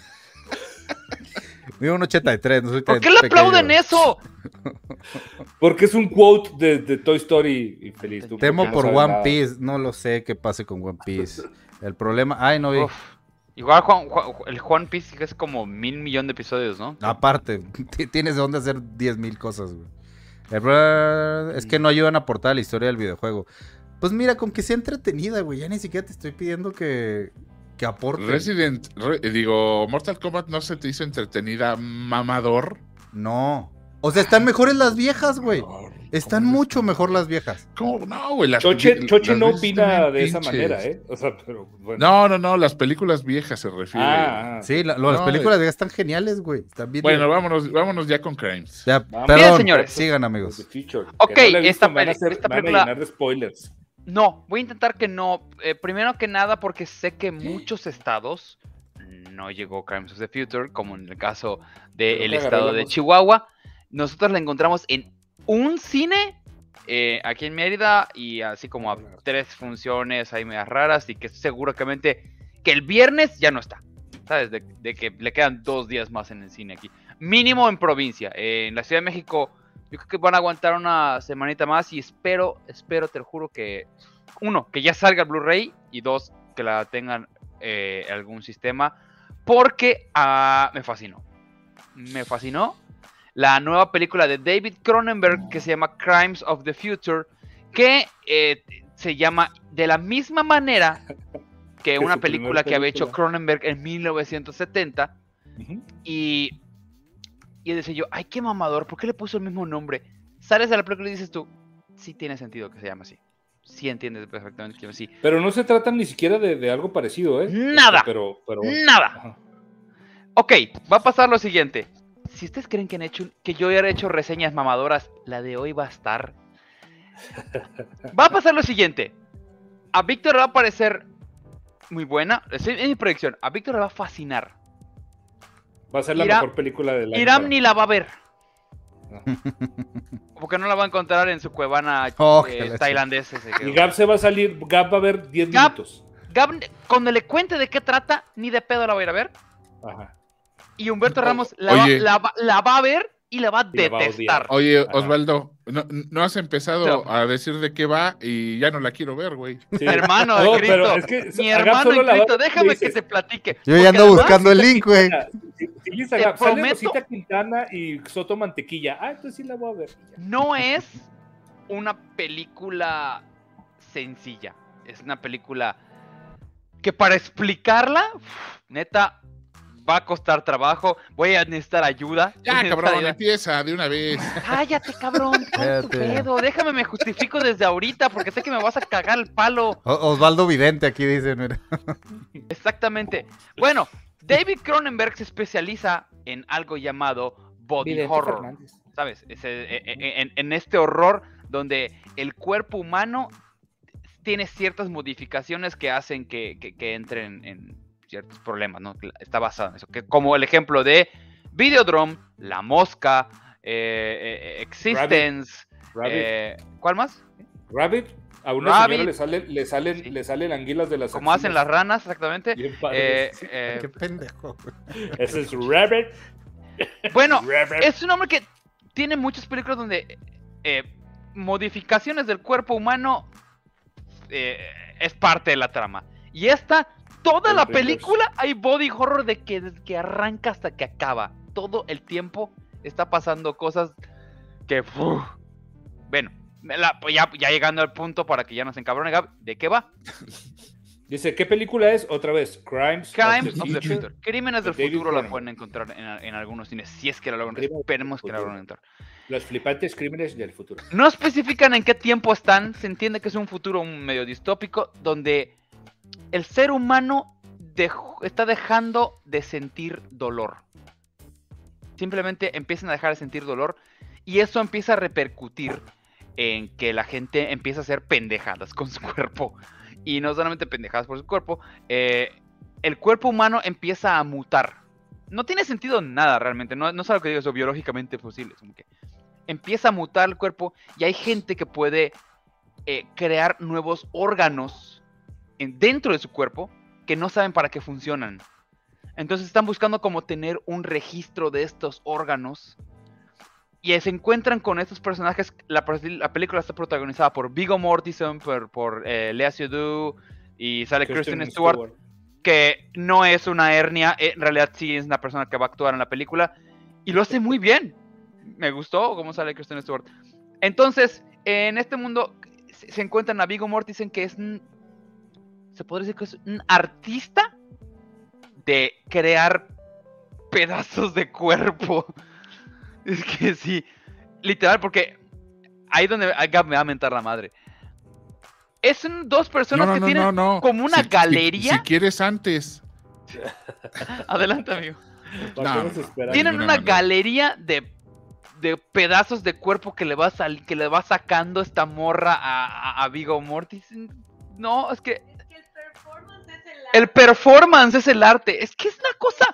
Speaker 4: Mido un 83, no soy
Speaker 1: ¿Por
Speaker 4: tan
Speaker 1: qué le
Speaker 4: pequeño.
Speaker 1: aplauden eso?
Speaker 2: Porque es un quote de, de Toy Story y feliz. tú,
Speaker 4: Temo
Speaker 2: no
Speaker 4: por One
Speaker 2: nada.
Speaker 4: Piece. No lo sé qué pase con One Piece. El problema. Ay, no vi.
Speaker 1: Uf. Igual Juan- Juan- el Juan Piece es como mil millón de episodios, ¿no?
Speaker 4: Aparte, tienes de dónde hacer 10 mil cosas, güey. El es que no ayudan a aportar a la historia del videojuego. Pues mira, con que sea entretenida, güey. Ya ni siquiera te estoy pidiendo que, que aporte.
Speaker 3: Resident, re- digo, Mortal Kombat no se te hizo entretenida, mamador.
Speaker 4: No. O sea, están mejores las viejas, güey. Están
Speaker 3: ¿Cómo
Speaker 4: mucho mejor las viejas.
Speaker 3: ¿Cómo? No, güey. las
Speaker 2: Choche,
Speaker 3: peli-
Speaker 2: Choche
Speaker 3: las
Speaker 2: no opina de esa manera, ¿eh? O sea, pero bueno.
Speaker 3: No, no, no, las películas viejas se refiere.
Speaker 2: Ah, ah.
Speaker 4: Sí, la- lo- las películas viejas están geniales, güey. Están bien
Speaker 3: Bueno, vámonos, vámonos ya con Crimes.
Speaker 4: Ya,
Speaker 2: Vamos.
Speaker 4: perdón,
Speaker 1: Bien, señores.
Speaker 4: sigan, amigos.
Speaker 1: Ok,
Speaker 2: no visto,
Speaker 1: esta
Speaker 2: van a hacer-
Speaker 1: esta
Speaker 2: me van a
Speaker 1: película-
Speaker 2: llenar de spoilers.
Speaker 1: No, voy a intentar que no. Eh, primero que nada, porque sé que muchos estados no llegó Crimes of the Future, como en el caso del estado de. Chihuahua. Nosotros la encontramos en un cine eh, aquí en Mérida y así como a tres funciones ahí medias raras y que seguramente que el viernes ya no está. ¿Sabes? De, de que le quedan dos días más en el cine aquí. Mínimo en provincia. Eh, en la Ciudad de México yo creo que van a aguantar una semanita más y espero, espero, te lo juro que uno, que ya salga el Blu-ray y dos, que la tengan eh, algún sistema porque ah, me fascinó. Me fascinó la nueva película de David Cronenberg que se llama Crimes of the Future, que eh, se llama de la misma manera que
Speaker 2: Que
Speaker 1: una película que había hecho. Cronenberg en 1970
Speaker 2: Ujú.
Speaker 1: y, y decía yo, ay, qué mamador, ¿por qué le puso el mismo nombre? Sales de la película y dices tú, sí tiene sentido que se llame así. Sí entiendes perfectamente que así.
Speaker 2: Pero no se trata ni siquiera de, de algo parecido, ¿eh?
Speaker 1: Nada.
Speaker 2: Pero, pero.
Speaker 1: Nada.
Speaker 2: Ajá.
Speaker 1: Ok, va a pasar lo siguiente. Si ustedes creen que, han hecho, que yo ya he hecho reseñas mamadoras, la de hoy va a estar. Va a pasar lo siguiente. A Víctor le va a parecer muy buena. Es es mi predicción. A Víctor le va a fascinar.
Speaker 2: Va a ser la
Speaker 1: Iram-
Speaker 2: mejor película del año.
Speaker 1: Iram ni la va a ver.
Speaker 2: No.
Speaker 1: Porque no la va a encontrar en su cuevana
Speaker 4: Oh,
Speaker 1: eh, tailandesa.
Speaker 2: Y Gab se va a salir, Gab va a ver 10
Speaker 1: Gab-
Speaker 2: minutos.
Speaker 1: Gab, cuando le cuente de qué trata, ni de pedo la va a ir a ver.
Speaker 2: Ajá.
Speaker 1: Y Humberto Ramos la va a ver y la va a
Speaker 2: Y la va a
Speaker 1: detestar.
Speaker 3: Oye. Osvaldo, no, no has empezado
Speaker 1: No.
Speaker 3: a decir de qué va y ya no la quiero ver, güey.
Speaker 2: Sí.
Speaker 1: Hermano
Speaker 2: No,
Speaker 1: de Cristo.
Speaker 2: pero es que
Speaker 1: Mi hermano en Cristo, déjame que te platique.
Speaker 4: Yo ya ando
Speaker 1: además-
Speaker 4: buscando el link, güey.
Speaker 2: Sí, sí, dice
Speaker 1: Te
Speaker 2: Gab, sale
Speaker 1: prometo-
Speaker 2: Rosita Quintana y Soto Mantequilla. Ah, entonces sí la voy a ver.
Speaker 1: no es una película sencilla. Es una película que para explicarla, neta, va a costar trabajo. Voy a necesitar ayuda.
Speaker 3: Ya, cabrón,
Speaker 1: ayuda.
Speaker 3: empieza de una vez.
Speaker 1: Cállate, cabrón. ¿cuál es tu
Speaker 4: Cállate.
Speaker 1: pedo? Déjame me justifico desde ahorita porque sé que me vas a cagar el palo.
Speaker 4: O- Osvaldo Vidente aquí dice, mira.
Speaker 1: Exactamente. Bueno, David Cronenberg se especializa en algo llamado body
Speaker 2: Vidente
Speaker 1: horror.
Speaker 2: Fernández.
Speaker 1: ¿Sabes? Ese- e- e- en, en este horror donde el cuerpo humano tiene ciertas modificaciones que hacen que, que- que entren en ciertos problemas, ¿no? Está basado en eso. Que como el ejemplo de Videodrome, La Mosca, eh, eh, Existence,
Speaker 2: Rabbit.
Speaker 1: eh, ¿cuál más?
Speaker 2: Rabbit, a una
Speaker 1: Rabbit.
Speaker 2: señora le salen, le salen,
Speaker 1: Sí.
Speaker 2: le salen anguilas de las
Speaker 1: Como hacen las ranas, exactamente. Eh, eh,
Speaker 4: Qué pendejo.
Speaker 2: Ese es Rabbit.
Speaker 1: bueno,
Speaker 2: Rabbit.
Speaker 1: es un hombre que tiene muchas películas donde eh, modificaciones del cuerpo humano eh, es parte de la trama. Y esta, toda
Speaker 2: El
Speaker 1: la
Speaker 2: Rivers.
Speaker 1: película hay body horror de que desde que arranca hasta que acaba. Todo el tiempo está pasando cosas que... uf. bueno, la- pues ya, ya llegando al punto para que ya nos encabrone, Gab, ¿de qué va?
Speaker 2: Dice, ¿qué película es? Otra vez, Crimes,
Speaker 1: Crimes
Speaker 2: of
Speaker 1: of
Speaker 2: the Future.
Speaker 1: Future. Crímenes del
Speaker 2: de David
Speaker 1: futuro la pueden encontrar en, en algunos cines, si es que la logran. Esperemos que la logren encontrar.
Speaker 2: Los flipantes crímenes del futuro.
Speaker 1: No especifican en qué tiempo están, se entiende que es un futuro medio distópico donde el ser humano está dejando de sentir dolor. Simplemente empiezan a dejar de sentir dolor y eso empieza a repercutir en que la gente empieza a hacer pendejadas con su cuerpo. Y no solamente pendejadas por su cuerpo, eh, el cuerpo humano empieza a mutar. No tiene sentido nada realmente, no, no es algo que diga eso biológicamente posible. empieza a mutar el cuerpo y hay gente que puede eh, crear nuevos órganos dentro de su cuerpo que no saben para qué funcionan. Entonces están buscando como tener un registro de estos órganos y se encuentran con estos personajes. La, la película está protagonizada por Viggo Mortensen, por, por eh, Lea Seydoux y sale Kristen, Stewart, que no es una hernia, en realidad sí es una persona que va a actuar en la película y lo hace muy bien. Me gustó cómo sale Kristen Stewart. Entonces, en este mundo se encuentran a Viggo Mortensen que es se podría decir que es un artista de crear pedazos de cuerpo. Es que sí, literal, porque ahí donde Gab me va a mentar la madre. Es un- dos personas
Speaker 3: No, no,
Speaker 1: que
Speaker 3: no,
Speaker 1: tienen
Speaker 3: no, no.
Speaker 1: como una
Speaker 3: Si-
Speaker 1: galería.
Speaker 3: Si, quieres antes.
Speaker 1: Adelante, amigo.
Speaker 3: No, no.
Speaker 1: Tienen una galería de, de pedazos de cuerpo que le va sal- que le va sacando esta morra a, a, a Viggo Mortensen. No, Es que
Speaker 5: el performance es el
Speaker 1: arte. Es que es una cosa.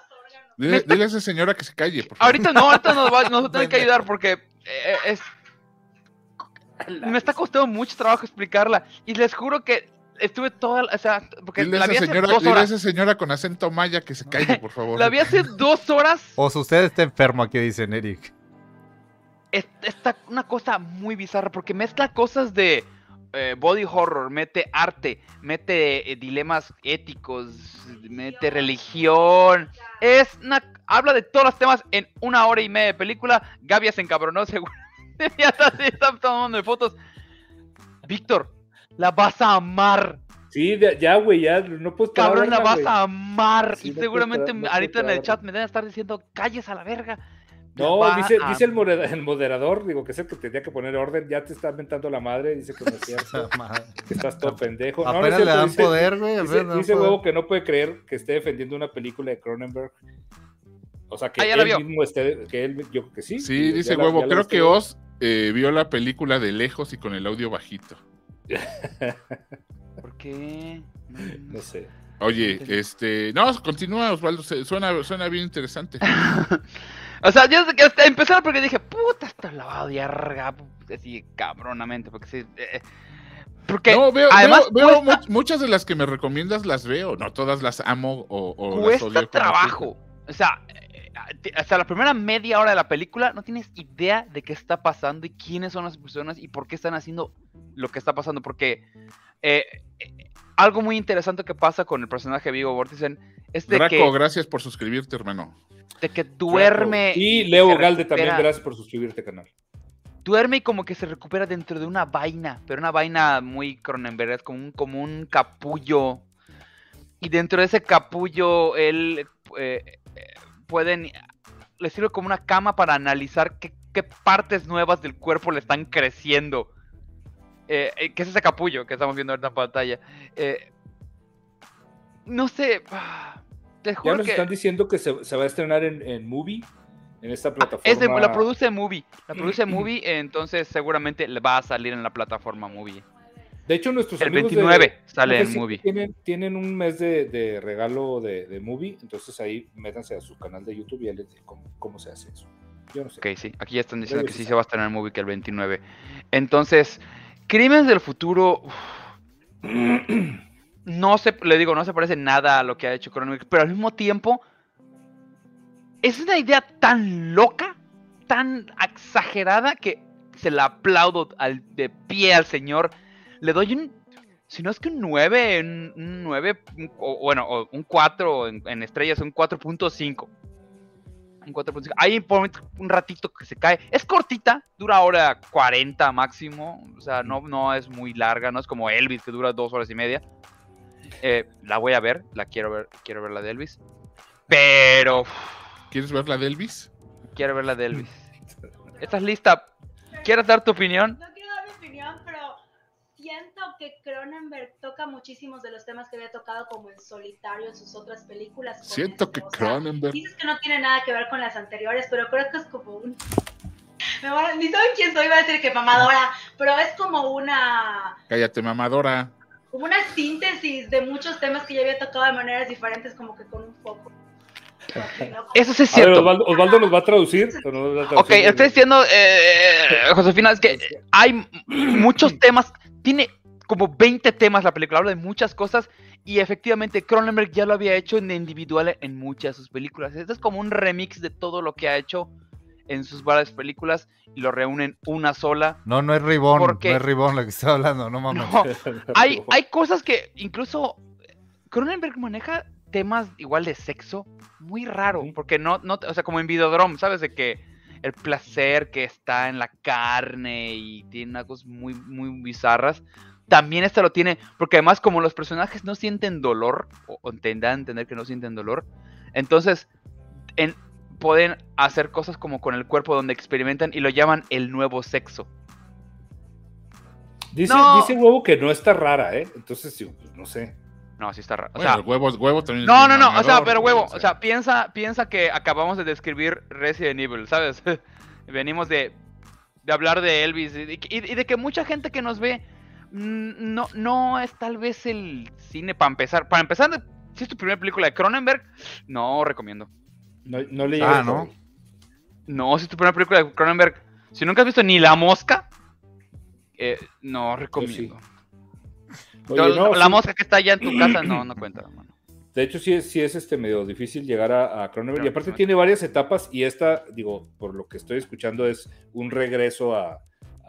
Speaker 3: Dile,
Speaker 1: Me está-
Speaker 3: dile a esa señora que se calle, por favor.
Speaker 1: Ahorita no, ahorita nos va, nos va a tener que ayudar porque eh, es. Me está costando mucho trabajo explicarla. Y les juro que estuve toda. la- O sea, porque
Speaker 3: Dile a
Speaker 1: la
Speaker 3: esa
Speaker 1: vi hace
Speaker 3: señora,
Speaker 1: dos
Speaker 3: dile a
Speaker 1: horas.
Speaker 3: esa señora con acento maya que se calle, por favor.
Speaker 1: La vi hace dos horas.
Speaker 4: O si usted está enfermo, aquí dicen Eric.
Speaker 1: es- está una cosa muy bizarra porque mezcla cosas de eh, body horror, mete arte, mete eh, dilemas éticos, mete religión. Es una, habla de todos los temas en una hora y media de película. Gaby se encabronó, seguro. ya está, está tomando fotos. Víctor, la vas a amar.
Speaker 2: Sí, ya, güey, ya no puedo esperar a
Speaker 1: Cabrón, la vas a amar.
Speaker 2: Sí,
Speaker 1: y
Speaker 2: no
Speaker 1: seguramente
Speaker 2: no
Speaker 1: ahorita en el chat me deben estar diciendo, calles a la verga.
Speaker 2: No, dice,
Speaker 1: a
Speaker 2: dice el, modera- el moderador, digo que es el que tenía que poner orden, ya te está inventando la madre, dice que no es cierto, que estás todo pendejo. No, no
Speaker 4: le dan
Speaker 2: dice-
Speaker 4: poder, güey.
Speaker 2: Dice,
Speaker 4: poder.
Speaker 2: huevo que no puede creer que esté defendiendo una película de Cronenberg. O sea, que
Speaker 1: Ah,
Speaker 2: él mismo esté, que él, yo creo que sí.
Speaker 3: Sí, dice
Speaker 2: la-
Speaker 3: huevo. Creo que. Oz eh, vio la película de lejos y con el audio bajito.
Speaker 1: ¿Por qué?
Speaker 2: No sé.
Speaker 3: Oye, este, no, continúa Osvaldo, se- suena, suena bien interesante.
Speaker 1: O sea, yo desde que hasta empezar porque dije, puta, está lavado de arga, así cabronamente, porque sí. eh, porque
Speaker 3: No, veo,
Speaker 1: además
Speaker 3: veo- veo
Speaker 1: cuesta,
Speaker 3: mu- muchas de las que me recomiendas las veo, no todas las amo o, o las
Speaker 1: cuesta
Speaker 3: odio
Speaker 1: trabajo. O sea, eh, hasta la primera media hora de la película no tienes idea de qué está pasando y quiénes son las personas y por qué están haciendo lo que está pasando. Porque eh, eh, algo muy interesante que pasa con el personaje de Vigo Mortensen es de
Speaker 3: Draco,
Speaker 1: que,
Speaker 3: gracias por suscribirte, hermano.
Speaker 1: de que duerme.
Speaker 2: Y Leo Galde también, gracias por suscribirte, canal.
Speaker 1: duerme y como que se recupera dentro de una vaina, pero una vaina muy Cronenberg, es como un, como un capullo. Y dentro de ese capullo, él eh, eh, pueden, le sirve como una cama para analizar qué, qué partes nuevas del cuerpo le están creciendo. Eh, eh, ¿Qué es ese capullo que estamos viendo ahorita en pantalla? Eh, no sé, ah,
Speaker 2: Ya nos
Speaker 1: que...
Speaker 2: están diciendo que se, se va a estrenar en, en Movie, en esta
Speaker 1: Ah,
Speaker 2: plataforma.
Speaker 1: Es de- la produce Movie. La produce Movie, entonces seguramente va a salir en la plataforma Movie.
Speaker 2: De hecho, nuestros
Speaker 1: El
Speaker 2: amigos de-
Speaker 1: 29 sale en Movie.
Speaker 2: Tienen, tienen un mes de, de regalo de, de Movie, entonces ahí métanse a su canal de YouTube y ya les digo cómo, cómo se hace eso. Yo no sé.
Speaker 1: Ok, sí. Aquí ya están diciendo que sí se va a estrenar en Movie que el 29. Entonces, Crímenes del Futuro. no se, le digo, no se parece nada a lo que ha hecho Cronenberg, pero al mismo tiempo es una idea tan loca, tan exagerada que se la aplaudo al, de pie al señor. Le doy un, si no es que un 9, un, un 9, un- o, bueno, un 4 en, en estrellas, un 4.5. Un 4.5. Hay por un ratito que se cae. Es cortita, dura hora 40 máximo. O sea, no, no es muy larga, no es como Elvis que dura dos horas y media. Eh, la voy a ver, la quiero ver, quiero ver la de Elvis. Pero
Speaker 3: ¿Quieres ver la de Elvis?
Speaker 1: quiero ver la de Elvis. ¿Estás lista? ¿Quieres dar tu opinión?
Speaker 5: Que Cronenberg toca muchísimos de los temas que había tocado como en solitario en sus otras películas.
Speaker 3: Siento
Speaker 5: esto,
Speaker 3: que
Speaker 5: o sea,
Speaker 3: Cronenberg...
Speaker 5: Dices que no tiene nada que ver con las anteriores, pero creo que es como un... Me van a- Ni saben quién soy, va a decir que mamadora, pero es como una
Speaker 3: Cállate, mamadora.
Speaker 5: como una síntesis de muchos temas que ya había tocado de maneras diferentes, como que con un foco. ¿no?
Speaker 1: Eso sí es
Speaker 2: A ver,
Speaker 1: cierto.
Speaker 2: Osvaldo, Osvaldo nos va a traducir. ¿o no nos va a
Speaker 1: Ok,
Speaker 2: traducir?
Speaker 1: estoy diciendo, eh, Josefina, es que hay muchos temas, tiene como 20 temas la película, habla de muchas cosas y efectivamente Cronenberg ya lo había hecho en individual en muchas de sus películas. Esto es como un remix de todo lo que ha hecho en sus varias películas y lo reúne en una sola.
Speaker 4: No, no es Ribón,
Speaker 1: ¿Por
Speaker 4: no es Ribón lo que está hablando, no mames.
Speaker 1: No, hay, hay cosas que incluso Cronenberg maneja temas igual de sexo muy raro, porque no, no, o sea, como en Videodrome, ¿sabes? De que el placer que está en la carne y tiene unas cosas muy, muy bizarras. También esta lo tiene, porque además como los personajes no sienten dolor, o, a entender que no sienten dolor, entonces en- pueden hacer cosas como con el cuerpo donde experimentan y lo llaman el nuevo sexo.
Speaker 2: Dice,
Speaker 1: No.
Speaker 2: dice huevo que no está rara, ¿eh? Entonces, sí, pues, no sé.
Speaker 1: No, así está raro. O
Speaker 3: Bueno,
Speaker 1: sea,
Speaker 3: el huevo, huevo también
Speaker 1: No, no, no, o sea, pero huevo, o sea, piensa, piensa que acabamos de describir Resident Evil, ¿sabes? Venimos de, de hablar de Elvis y, y- y de que mucha gente que nos ve no, no es tal vez el cine para empezar. Para empezar, si es tu primera película de Cronenberg, no recomiendo.
Speaker 2: No, no le
Speaker 4: Ah,
Speaker 2: llega
Speaker 4: ¿no?
Speaker 1: No, si es tu primera película de Cronenberg, si nunca has visto ni La Mosca, eh, no recomiendo.
Speaker 2: Oye, no,
Speaker 1: la
Speaker 2: sí,
Speaker 1: mosca que está allá en tu casa, no, no cuenta, hermano.
Speaker 2: De hecho, sí es, sí es este medio difícil llegar a, a Cronenberg. Y aparte
Speaker 1: sí.
Speaker 2: tiene varias etapas y esta, digo, por lo que estoy escuchando, es un regreso a,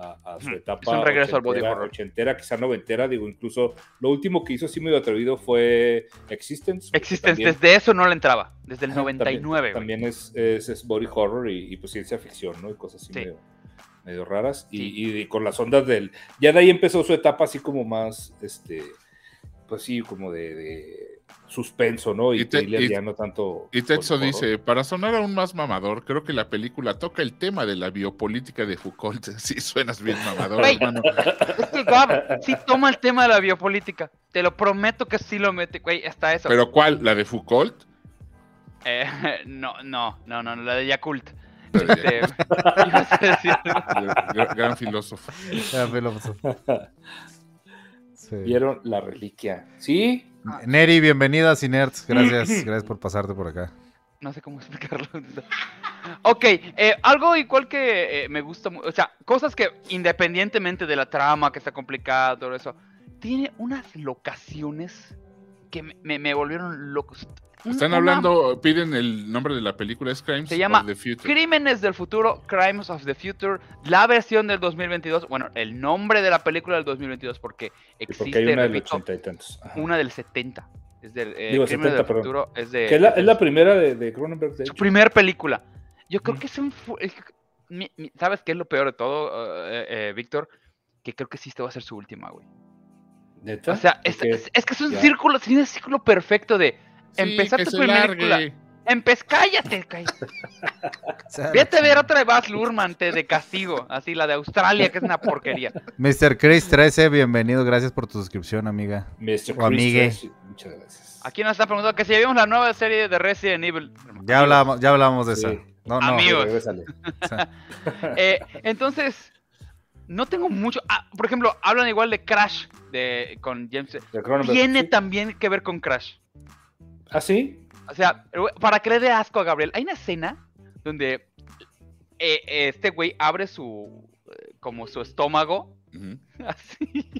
Speaker 2: a- a su etapa
Speaker 1: es un regreso al body horror.
Speaker 2: ochentera, quizá noventera. Digo, incluso lo último que hizo así medio atrevido fue Existence.
Speaker 1: Existence,
Speaker 2: también-
Speaker 1: desde eso no le entraba, desde el
Speaker 2: Ajá,
Speaker 1: 99. güey.
Speaker 2: También, también es, es, es body horror y, y, pues ciencia ficción, ¿no? Y cosas así
Speaker 1: Sí.
Speaker 2: medio, medio raras. Y,
Speaker 1: Sí.
Speaker 2: y- y con las ondas del. Ya de ahí empezó su etapa así como más, este, pues sí, como de, de suspenso, ¿no? Y,
Speaker 3: Y te-
Speaker 2: thriller
Speaker 3: y-
Speaker 2: ya no tanto.
Speaker 3: Y
Speaker 2: horror.
Speaker 3: dice, para sonar aún más mamador, creo que la película toca el tema de la biopolítica de Foucault. Sí, suenas bien mamador,
Speaker 1: Güey.
Speaker 3: hermano.
Speaker 1: Sí toma el tema de la biopolítica. Te lo prometo que sí lo mete, güey, hasta eso.
Speaker 3: ¿Pero cuál? ¿La de Foucault?
Speaker 1: Eh, no, no, no, no, la de Yakult. Este,
Speaker 3: gran, gran filósofo.
Speaker 4: Ya, filósofo. Sí.
Speaker 2: Vieron la reliquia. Sí,
Speaker 4: Neri, bienvenida a Cinerts. Gracias, gracias por pasarte por acá.
Speaker 1: No sé cómo explicarlo. ok, eh, algo igual que eh, me gusta, o sea, cosas que independientemente de la trama que está complicada, todo eso, tiene unas locaciones que me, me- me volvieron locos.
Speaker 3: Están
Speaker 1: una-
Speaker 3: hablando, piden el nombre de la película, es Crimes
Speaker 1: Se llama
Speaker 3: of the Future.
Speaker 1: Crímenes del futuro, Crimes of the Future, la versión del 2022, bueno, el nombre de la película del 2022 porque existe,
Speaker 2: porque hay una del
Speaker 1: repito,
Speaker 2: ochenta y tantos.
Speaker 1: Una del 70. Es del eh,
Speaker 2: Digo,
Speaker 1: Crímenes
Speaker 2: 70,
Speaker 1: del
Speaker 2: perdón.
Speaker 1: futuro, es de
Speaker 2: Que es la, es la primera de, de Cronenberg, de
Speaker 1: su primer película. Yo creo que es un... fu- es que- mi- mi- ¿Sabes qué es lo peor de todo, eh, eh, Víctor? Que creo que sí esta va a ser su última, güey.
Speaker 2: ¿Neta?
Speaker 1: O sea, es,
Speaker 2: Porque-
Speaker 1: es- es que es un
Speaker 2: ya.
Speaker 1: círculo, tiene un círculo perfecto de...
Speaker 3: Sí,
Speaker 1: empezaste tu primera película. Empez, cállate, cállate. Vete a ver otra de Baz Luhrmann, te de castigo. Así, la de Australia, que es una porquería.
Speaker 4: Mr. Chris 13, bienvenido. Gracias por tu suscripción, amiga.
Speaker 2: Mr.
Speaker 4: o
Speaker 2: Chris
Speaker 4: amigue.
Speaker 2: Tracy, Muchas gracias.
Speaker 1: Aquí nos está preguntando que si ya vimos la nueva serie de Resident Evil.
Speaker 4: Ya hablamos, ya hablamos de
Speaker 2: Sí.
Speaker 4: esa. No, no.
Speaker 1: Amigo. Amigos. Eh, entonces, no tengo mucho... ah, por ejemplo, hablan igual de Crash de, con James... Tiene
Speaker 2: sí.
Speaker 1: también que ver con Crash.
Speaker 2: ¿Ah, sí?
Speaker 1: O sea, para que le dé asco a Gabriel, hay una escena donde eh, este güey abre su. eh, como su estómago. Así.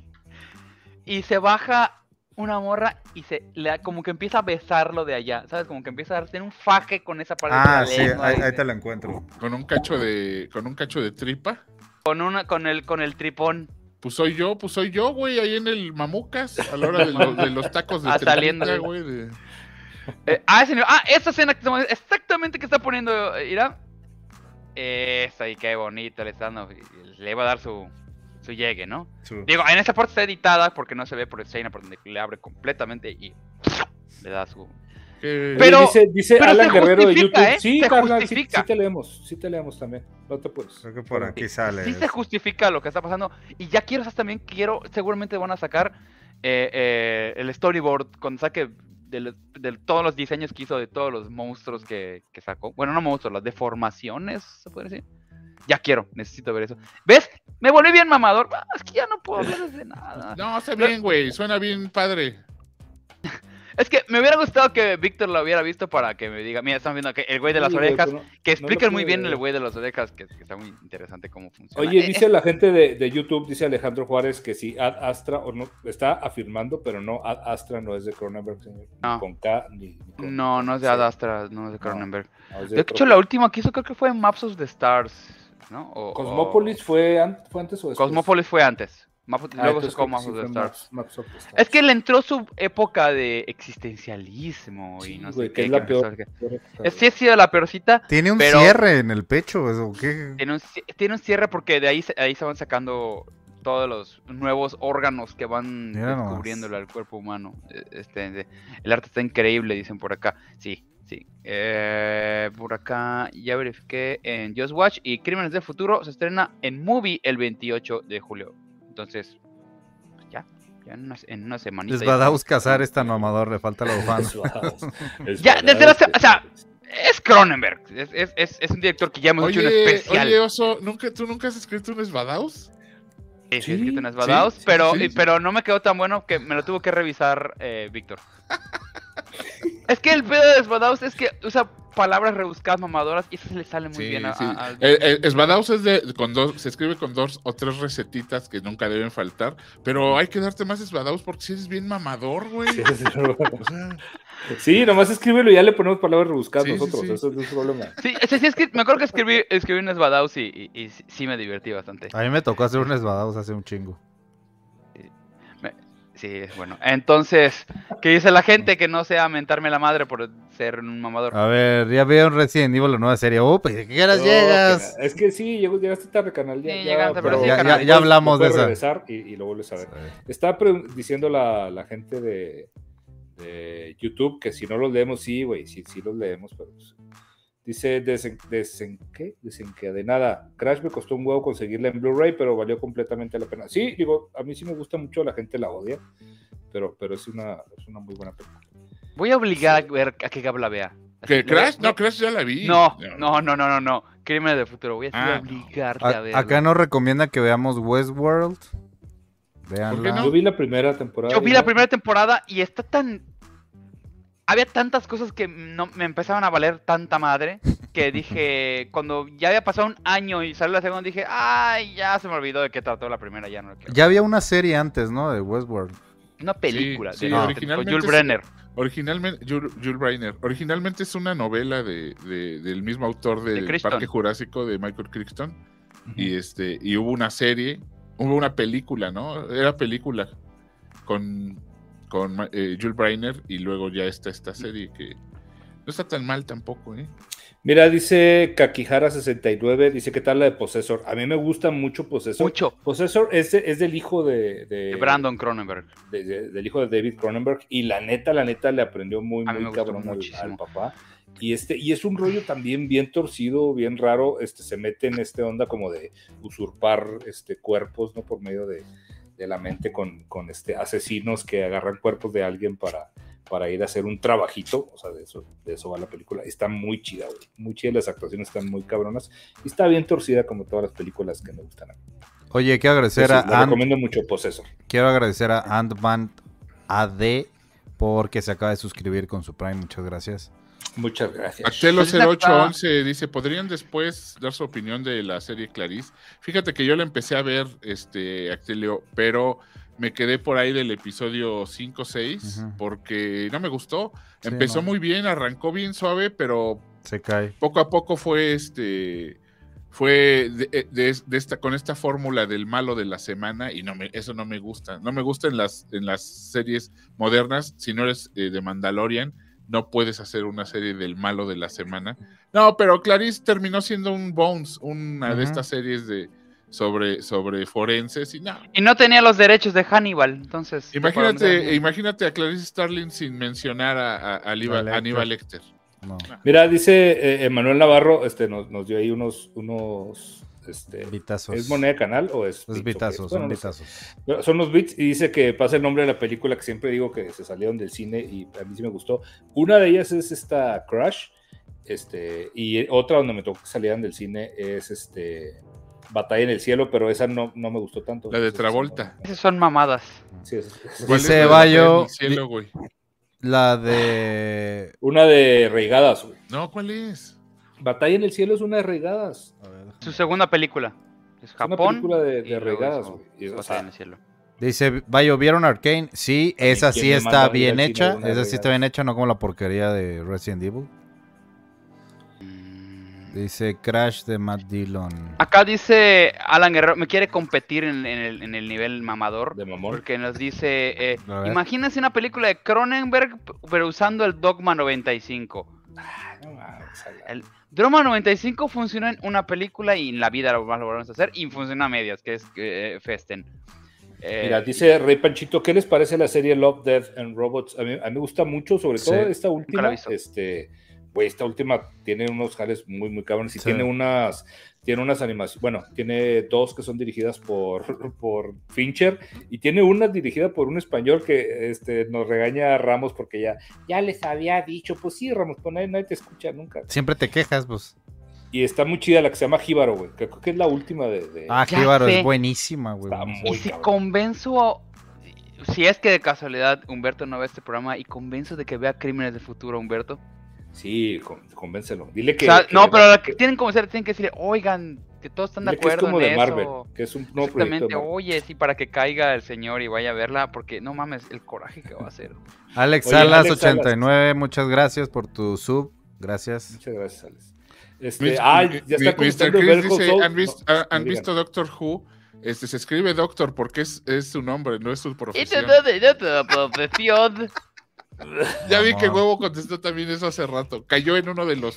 Speaker 1: Y se baja una morra y se le da- como que empieza a besarlo de allá. ¿Sabes? Como que empieza a darse un faje con esa parte
Speaker 4: Ah,
Speaker 1: de la
Speaker 4: sí,
Speaker 1: lengua,
Speaker 4: ahí, ahí te la encuentro.
Speaker 3: Con un cacho de, con un cacho de tripa.
Speaker 1: con una, con el, con el tripón.
Speaker 3: Pues soy yo, pues soy yo, güey, ahí en el Mamucas, a la hora de, los- de los tacos de
Speaker 1: Ah, saliendo.
Speaker 3: güey. de-
Speaker 1: Eh, ah, ese nivel- ah, esa escena que estamos- exactamente que está poniendo eh, Ira. Esa y qué bonito le está dando. Le va a dar su, su llegue, ¿no? Digo, en esa parte está editada porque no se ve por escena, por donde le abre completamente y le da su.
Speaker 3: que-
Speaker 1: Pero-
Speaker 2: dice, dice
Speaker 1: pero
Speaker 2: Alan Guerrero de YouTube.
Speaker 1: ¿eh?
Speaker 2: Sí,
Speaker 1: Se
Speaker 2: carnal, sí,
Speaker 1: justifica.
Speaker 2: sí te leemos, sí te leemos también. No te puedes.
Speaker 4: Creo que por aquí sale.
Speaker 1: Sí se justifica lo que está pasando. Y ya quiero, ¿sabes? También quiero, seguramente van a sacar eh, eh, el storyboard cuando saque de, de todos los diseños que hizo de todos los monstruos que, que sacó. Bueno, no monstruos, las deformaciones, se puede decir. Ya quiero, necesito ver eso. ¿Ves? Me volví bien mamador. Ah, es que ya no puedo ver de nada.
Speaker 3: No, está bien, güey, suena bien padre.
Speaker 1: Es que me hubiera gustado que Víctor lo hubiera visto para que me diga, mira, están viendo que el güey de las
Speaker 2: Sí,
Speaker 1: orejas,
Speaker 2: no-
Speaker 1: que explican muy
Speaker 2: pude
Speaker 1: bien el güey de las orejas, que, que está muy interesante cómo funciona.
Speaker 2: Oye,
Speaker 1: Eh,
Speaker 2: dice la gente de, de YouTube, dice Alejandro Juárez, que sí, Ad Astra, o no, está afirmando, pero no, Ad Astra no es de Cronenberg, señor.
Speaker 1: No.
Speaker 2: Con K, ni, ni con-
Speaker 1: No, no es de. Ad Astra, no es de
Speaker 2: No,
Speaker 1: Cronenberg.
Speaker 2: no, de
Speaker 1: De hecho, la última que hizo creo que fue Maps of the Stars, ¿no? O-
Speaker 2: Cosmópolis fue, an- fue antes o
Speaker 1: o-
Speaker 2: después.
Speaker 1: Cosmópolis fue antes. Map-
Speaker 2: Ah,
Speaker 1: luego sacó
Speaker 2: sí
Speaker 1: of the
Speaker 2: fue
Speaker 1: Stars.
Speaker 2: Maps- Maps of the Stars.
Speaker 1: Es que le entró su época de existencialismo y
Speaker 2: Sí,
Speaker 1: no sé
Speaker 2: güey,
Speaker 1: qué.
Speaker 2: que es la peor.
Speaker 1: que-
Speaker 2: peor
Speaker 1: sí ha sido la peorcita.
Speaker 4: Tiene un
Speaker 1: Pero-
Speaker 4: cierre en el pecho, ¿o qué?
Speaker 1: Tiene un, ci- tiene un cierre porque de ahí se, ahí se van sacando todos los nuevos órganos que van
Speaker 4: Mira nomás.
Speaker 1: descubriéndole al cuerpo humano. Eh, Este, el arte está increíble, dicen por acá. Sí, sí. Eh, por acá ya verifiqué en Just Watch y Crímenes del Futuro se estrena en Movie el 28 de julio. Entonces, pues ya, ya en una, en una semanita.
Speaker 4: Les
Speaker 1: ya
Speaker 4: va a
Speaker 1: estamos-
Speaker 4: cazar esta mamador, le falta la bufanda.
Speaker 1: Ya, desde la o sea. Es Cronenberg. Es, es, es, es un director que ya hemos hecho un especial.
Speaker 3: oye, Oso, ¿nunca, ¿tú nunca has escrito un Esbadaus?
Speaker 1: Sí, sí, he escrito Esbadaos,
Speaker 3: sí,
Speaker 1: pero,
Speaker 3: sí,
Speaker 1: pero no me quedó tan bueno que me lo tuvo que revisar eh, Víctor. es que el pedo de Esbadaos es que usa palabras rebuscadas mamadoras y eso se le sale muy
Speaker 3: Sí,
Speaker 1: bien a,
Speaker 3: sí.
Speaker 1: a-
Speaker 3: Eh, eh, Esbadaus es de, con dos, se escribe con dos o tres recetitas que nunca deben faltar, pero hay que darte más Esbadaus porque si eres bien mamador, güey.
Speaker 2: Sí, sí, no.
Speaker 3: O sea,
Speaker 2: Sí, nomás escríbelo y ya le ponemos palabras rebuscadas nosotros.
Speaker 3: sí.
Speaker 2: Eso no es un problema.
Speaker 1: Sí, sí, sí, es que me acuerdo que escribí, escribí un Esbadaos y, y- y sí- me divertí bastante.
Speaker 4: A mí me tocó hacer un esbadados hace un chingo.
Speaker 1: Sí, es bueno. Entonces, ¿qué dice la gente? Que no sea mentarme la madre por ser un mamador.
Speaker 4: A ver, ya veo un Resident Evil la nueva serie. Oh, pues, ¿qué horas
Speaker 2: No,
Speaker 4: llegas?
Speaker 2: que- Es que sí, llegaste tarde, canal. Ya,
Speaker 1: Sí,
Speaker 2: ya,
Speaker 1: llegaste, pero
Speaker 2: pero
Speaker 1: sí,
Speaker 4: Ya,
Speaker 1: canal.
Speaker 4: ya- ya hablamos de
Speaker 2: regresar y, y lo vuelves a ver. Está pre- diciendo la, la gente de, de YouTube que si no los leemos, sí, güey, sí, sí los leemos, pero pues, dice desen, desen- ¿qué? desencadenada. Crash me costó un huevo conseguirla en Blu-ray, pero valió completamente la pena. Sí, digo, a mí sí me gusta mucho, la gente la odia, pero, pero es una, es una muy buena película.
Speaker 1: Voy a obligar a ver a que Gab la vea.
Speaker 3: ¿Que Crash? No, Crash ya la vi.
Speaker 1: No, no, no, no, no, no. Crímenes del futuro. Voy a,
Speaker 3: Ah, no.
Speaker 1: obligarte a,
Speaker 4: A-
Speaker 1: verla.
Speaker 4: acá nos recomienda que veamos Westworld. Véanla.
Speaker 2: Yo vi la primera temporada.
Speaker 1: Yo vi la
Speaker 2: no-
Speaker 1: primera temporada y está tan. Había tantas cosas que no me empezaban a valer tanta madre que dije, cuando ya había pasado un año y salió la segunda, dije, ay, ya se me olvidó de qué trató la primera, ya no lo quiero".
Speaker 4: Ya había una serie antes, ¿no? De Westworld.
Speaker 1: Una película
Speaker 3: sí,
Speaker 1: de,
Speaker 3: originalmente
Speaker 1: Jules. Brenner.
Speaker 3: Originalmente, Jules, Jules Briner, originalmente es una novela de, de- del mismo autor
Speaker 1: De
Speaker 3: del
Speaker 1: Crichton.
Speaker 3: Parque Jurásico de Michael Crichton. Y este, y hubo una serie, hubo una película, ¿no? Era película con, con Ma- eh, Jules Briner y luego ya está esta serie que no está tan mal tampoco, ¿eh?
Speaker 2: Mira, dice Kakihara69, dice, ¿qué tal la de Possessor? A mí me gusta mucho Possessor.
Speaker 1: Mucho.
Speaker 2: Possessor es, de- es del hijo de, de-
Speaker 1: De Brandon Cronenberg.
Speaker 2: de- de- del hijo de David Cronenberg y la neta, la neta le aprendió muy, muy cabrón al,
Speaker 1: muchísimo.
Speaker 2: al papá. Y este, y es un rollo también bien torcido, bien raro, este, se mete en este onda como de usurpar este, cuerpos, ¿no? Por medio de, de la mente con, con este, asesinos que agarran cuerpos de alguien para, para ir a hacer un trabajito, o sea, de eso, de eso va la película. Está muy chida, güey. Muy chida, las actuaciones están muy cabronas y está bien torcida como todas las películas que me gustan a mí.
Speaker 4: Oye, quiero agradecer
Speaker 2: le
Speaker 4: a Ant,
Speaker 2: recomiendo mucho Possessor.
Speaker 4: quiero agradecer a Antman AD porque se acaba de suscribir con su Prime. Muchas gracias.
Speaker 2: Muchas gracias.
Speaker 1: Pues esa
Speaker 3: 0811 dice, ¿podrían después dar su opinión de la serie Clarice? Fíjate que yo la empecé a ver, este, Actelio, pero me quedé por ahí del episodio 5 6
Speaker 4: Ujú.
Speaker 3: porque no me gustó.
Speaker 4: Sí,
Speaker 3: Empezó
Speaker 4: no.
Speaker 3: muy bien, arrancó bien suave, pero
Speaker 4: Se cae.
Speaker 3: poco a poco fue este fue de, de- de esta con esta fórmula del malo de la semana y no me, eso no me gusta no me gusta en las en las series modernas si no eres eh, de Mandalorian no puedes hacer una serie del malo de la semana no pero Clarice terminó siendo un Bones una de estas series de sobre sobre forenses y no
Speaker 1: Y no tenía los derechos de Hannibal, entonces. ¿qué podemos
Speaker 3: imagínate
Speaker 1: hacer?
Speaker 3: imagínate a Clarice Starling sin mencionar a, a- a Aníbal-
Speaker 4: A Lecter.
Speaker 3: Aníbal Lecter
Speaker 4: No.
Speaker 2: Mira, dice eh, Emanuel Navarro, este, nos, nos dio ahí unos, unos, este,
Speaker 4: Vitazos.
Speaker 2: ¿es moneda de canal o es?
Speaker 4: Es
Speaker 2: bits Bueno,
Speaker 4: son
Speaker 2: no sé.
Speaker 4: vitazos.
Speaker 2: Pero Son los bits y dice que pasa el nombre de la película que siempre digo que se salieron del cine y a mí sí me gustó. Una de ellas es esta Crash, este, y otra donde me tocó que salieran del cine es este Batalla en el cielo, pero esa no, no me gustó tanto.
Speaker 3: la de Travolta
Speaker 1: Esas son mamadas.
Speaker 2: sí, es- es-
Speaker 3: ¿Cuál es
Speaker 4: Dice Bayo-
Speaker 3: Batalla en el cielo, güey?
Speaker 4: La de.
Speaker 2: Una de Reigadas, güey.
Speaker 3: No, ¿cuál es?
Speaker 2: Batalla en el cielo es una de Reigadas.
Speaker 1: Su segunda película. Es
Speaker 2: Es una
Speaker 1: Japón.
Speaker 2: película de, de regadas, güey. Y, o
Speaker 1: Batalla
Speaker 2: sea,
Speaker 1: en el cielo.
Speaker 4: Dice, Bayo, ¿vieron Arcane? Sí, esa
Speaker 2: ¿quién
Speaker 4: sí está bien hecha. Esa sí está bien hecha, no como la porquería de Resident Evil.
Speaker 1: Mm.
Speaker 4: Dice Crash de Matt Dillon.
Speaker 1: Acá dice Alan Guerrero, me quiere competir en, en el, en el nivel mamador.
Speaker 2: de mamón.
Speaker 1: Porque nos dice, eh, imagínense una película de Cronenberg, pero usando el Dogma 95. El Dogma 95 funciona en una película y en la vida lo más lo volvemos a hacer, y funciona a medias, que es eh, Festen. Eh,
Speaker 2: Mira, dice Rey Panchito, ¿qué les parece la serie Love, Death and Robots? A mí, a mí me gusta mucho, sobre todo
Speaker 4: Sí.
Speaker 2: esta última. Este, güey, esta última tiene unos jales muy, muy cabrones y
Speaker 4: Sí.
Speaker 2: tiene unas, tiene unas animaciones, bueno, tiene dos que son dirigidas por, por Fincher y tiene una dirigida por un español que este, nos regaña a Ramos porque ya, ya les había dicho, pues sí, Ramos, pues nadie, nadie te escucha nunca.
Speaker 4: Siempre te quejas, pues.
Speaker 2: Y está muy chida la que se llama Jíbaro, güey, que creo que es la última de... de-
Speaker 4: Ah,
Speaker 1: Ya
Speaker 4: Jíbaro,
Speaker 1: sé.
Speaker 4: es buenísima, güey.
Speaker 2: Está
Speaker 1: y si
Speaker 2: cabrón.
Speaker 1: convenzo, si es que de casualidad Humberto no ve este programa, y convenzo de que vea Crímenes del Futuro, Humberto.
Speaker 2: Sí, con- convéncelo. Dile que...
Speaker 1: O sea,
Speaker 2: que-
Speaker 1: no, pero la que tienen que decirle, oigan, que todos están de
Speaker 2: dile que es
Speaker 1: acuerdo
Speaker 2: como
Speaker 1: en
Speaker 2: de
Speaker 1: eso.
Speaker 2: Marvel, que es un nuevo proyecto
Speaker 1: Exactamente,
Speaker 2: Marvel.
Speaker 1: oye, sí, para que caiga el señor y vaya a verla, porque no mames, el coraje que va a hacer.
Speaker 4: Alex
Speaker 2: Oye,
Speaker 4: Salas,
Speaker 2: Alex Salas.
Speaker 4: 89, muchas gracias por tu sub. Gracias.
Speaker 2: Muchas gracias, Alex. Este, ah, ya está
Speaker 3: Mr. Chris dice. ¿han,
Speaker 2: No,
Speaker 3: ah, ¿han
Speaker 2: digan.
Speaker 3: visto Doctor Who? Este, se escribe Doctor porque es, es su nombre, no es su profesión.
Speaker 1: profesión.
Speaker 3: Ya vi que. Huevo contestó también eso hace rato. Cayó en uno de los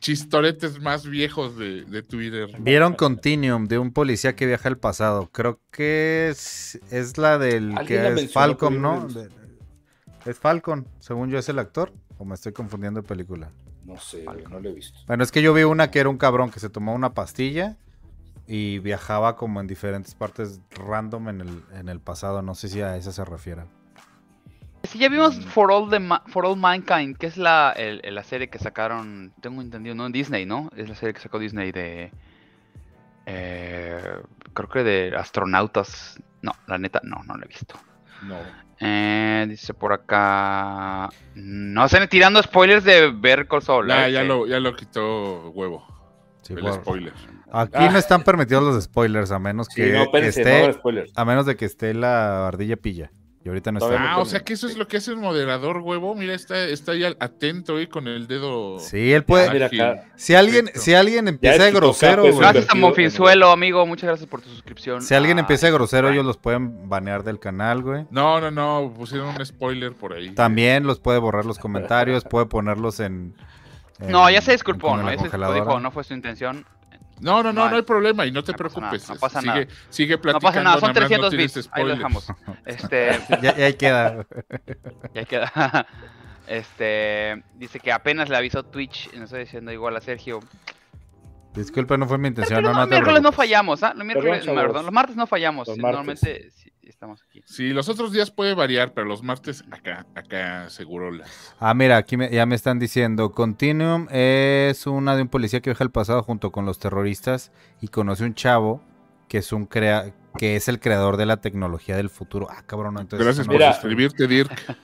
Speaker 3: chistoretes más viejos de, de Twitter.
Speaker 4: Vieron Continuum de un policía que viaja al pasado. Creo que es, es la del que
Speaker 2: la
Speaker 4: es Falcon,
Speaker 2: no
Speaker 4: Es Falcon, según yo es el actor. O me estoy confundiendo de película.
Speaker 2: No sé, no lo he visto.
Speaker 4: Bueno, es que yo vi una que era un cabrón que se tomó una pastilla y viajaba como en diferentes partes random en el, en el pasado. No sé si a esa se refiere.
Speaker 1: Sí, ya vimos
Speaker 2: Mm.
Speaker 1: For All, the Ma- For All Mankind, que es la, el- la serie que sacaron, tengo entendido, no en Disney, ¿no? Es la serie que sacó Disney de... eh, creo que de astronautas. No, la neta, no, no la he visto.
Speaker 2: No.
Speaker 1: Eh, dice por acá. No están tirando spoilers de ver Call Saul.
Speaker 3: Ya, lo, ya lo quitó huevo.
Speaker 4: Sí,
Speaker 3: el
Speaker 4: por-
Speaker 3: spoiler.
Speaker 4: Aquí
Speaker 2: Ah.
Speaker 4: no están permitidos los spoilers, a menos
Speaker 2: Sí,
Speaker 4: que
Speaker 2: no, no
Speaker 4: esté,
Speaker 2: spoilers.
Speaker 4: a menos de que esté la ardilla pilla. Y ahorita no
Speaker 2: Todavía
Speaker 4: está.
Speaker 3: Ah,
Speaker 2: no
Speaker 3: o sea que eso es lo que hace un moderador, huevo. Mira, está, está ahí atento ahí con el dedo.
Speaker 4: Sí, él puede.
Speaker 2: Ah, mira
Speaker 3: ágil.
Speaker 2: acá.
Speaker 4: Si alguien,
Speaker 3: Perfecto.
Speaker 4: si alguien empieza grosero, güey,
Speaker 1: Gracias a Monfinzuelo, amigo. Muchas gracias por tu suscripción.
Speaker 4: si alguien
Speaker 1: Ah,
Speaker 4: empieza de grosero,
Speaker 1: bueno.
Speaker 4: ellos los pueden banear del canal, güey.
Speaker 3: No, no, no, pusieron un spoiler por ahí.
Speaker 4: También los puede borrar los comentarios, puede ponerlos en. en-
Speaker 1: No, ya se disculpó, ¿no? Ya se disculpó, dijo, no fue su intención.
Speaker 3: No, no, no,
Speaker 1: No,
Speaker 3: no hay problema y no te
Speaker 1: no pasa nada,
Speaker 3: preocupes.
Speaker 1: no pasa
Speaker 3: sigue,
Speaker 1: nada.
Speaker 3: sigue
Speaker 1: No
Speaker 3: platicando.
Speaker 1: pasa nada, son
Speaker 3: nada más no
Speaker 1: 300
Speaker 3: tienes
Speaker 1: bits. Ahí lo dejamos. Este,
Speaker 4: Ya, ya ahí queda.
Speaker 1: ya queda. Este, dice que apenas le avisó Twitch. No estoy diciendo igual a Sergio.
Speaker 4: Disculpe, no fue mi intención.
Speaker 1: Pero
Speaker 4: No,
Speaker 1: los
Speaker 4: no te
Speaker 1: miércoles no fallamos, ¿ah? Los miércoles,
Speaker 2: Perdón,
Speaker 1: los martes no fallamos.
Speaker 2: Los
Speaker 1: sí,
Speaker 2: martes.
Speaker 1: Normalmente estamos aquí.
Speaker 3: Sí, los otros días puede variar, pero los martes acá, acá seguro las.
Speaker 4: Ah, mira, aquí me- ya me están diciendo. Continuum es una de un policía que viaja al pasado junto con los terroristas y conoce un chavo que es un crea que es el creador de la tecnología del futuro. Ah, cabrón, entonces.
Speaker 3: Gracias
Speaker 4: no-
Speaker 3: por
Speaker 2: Mira.
Speaker 3: suscribirte, Dirk.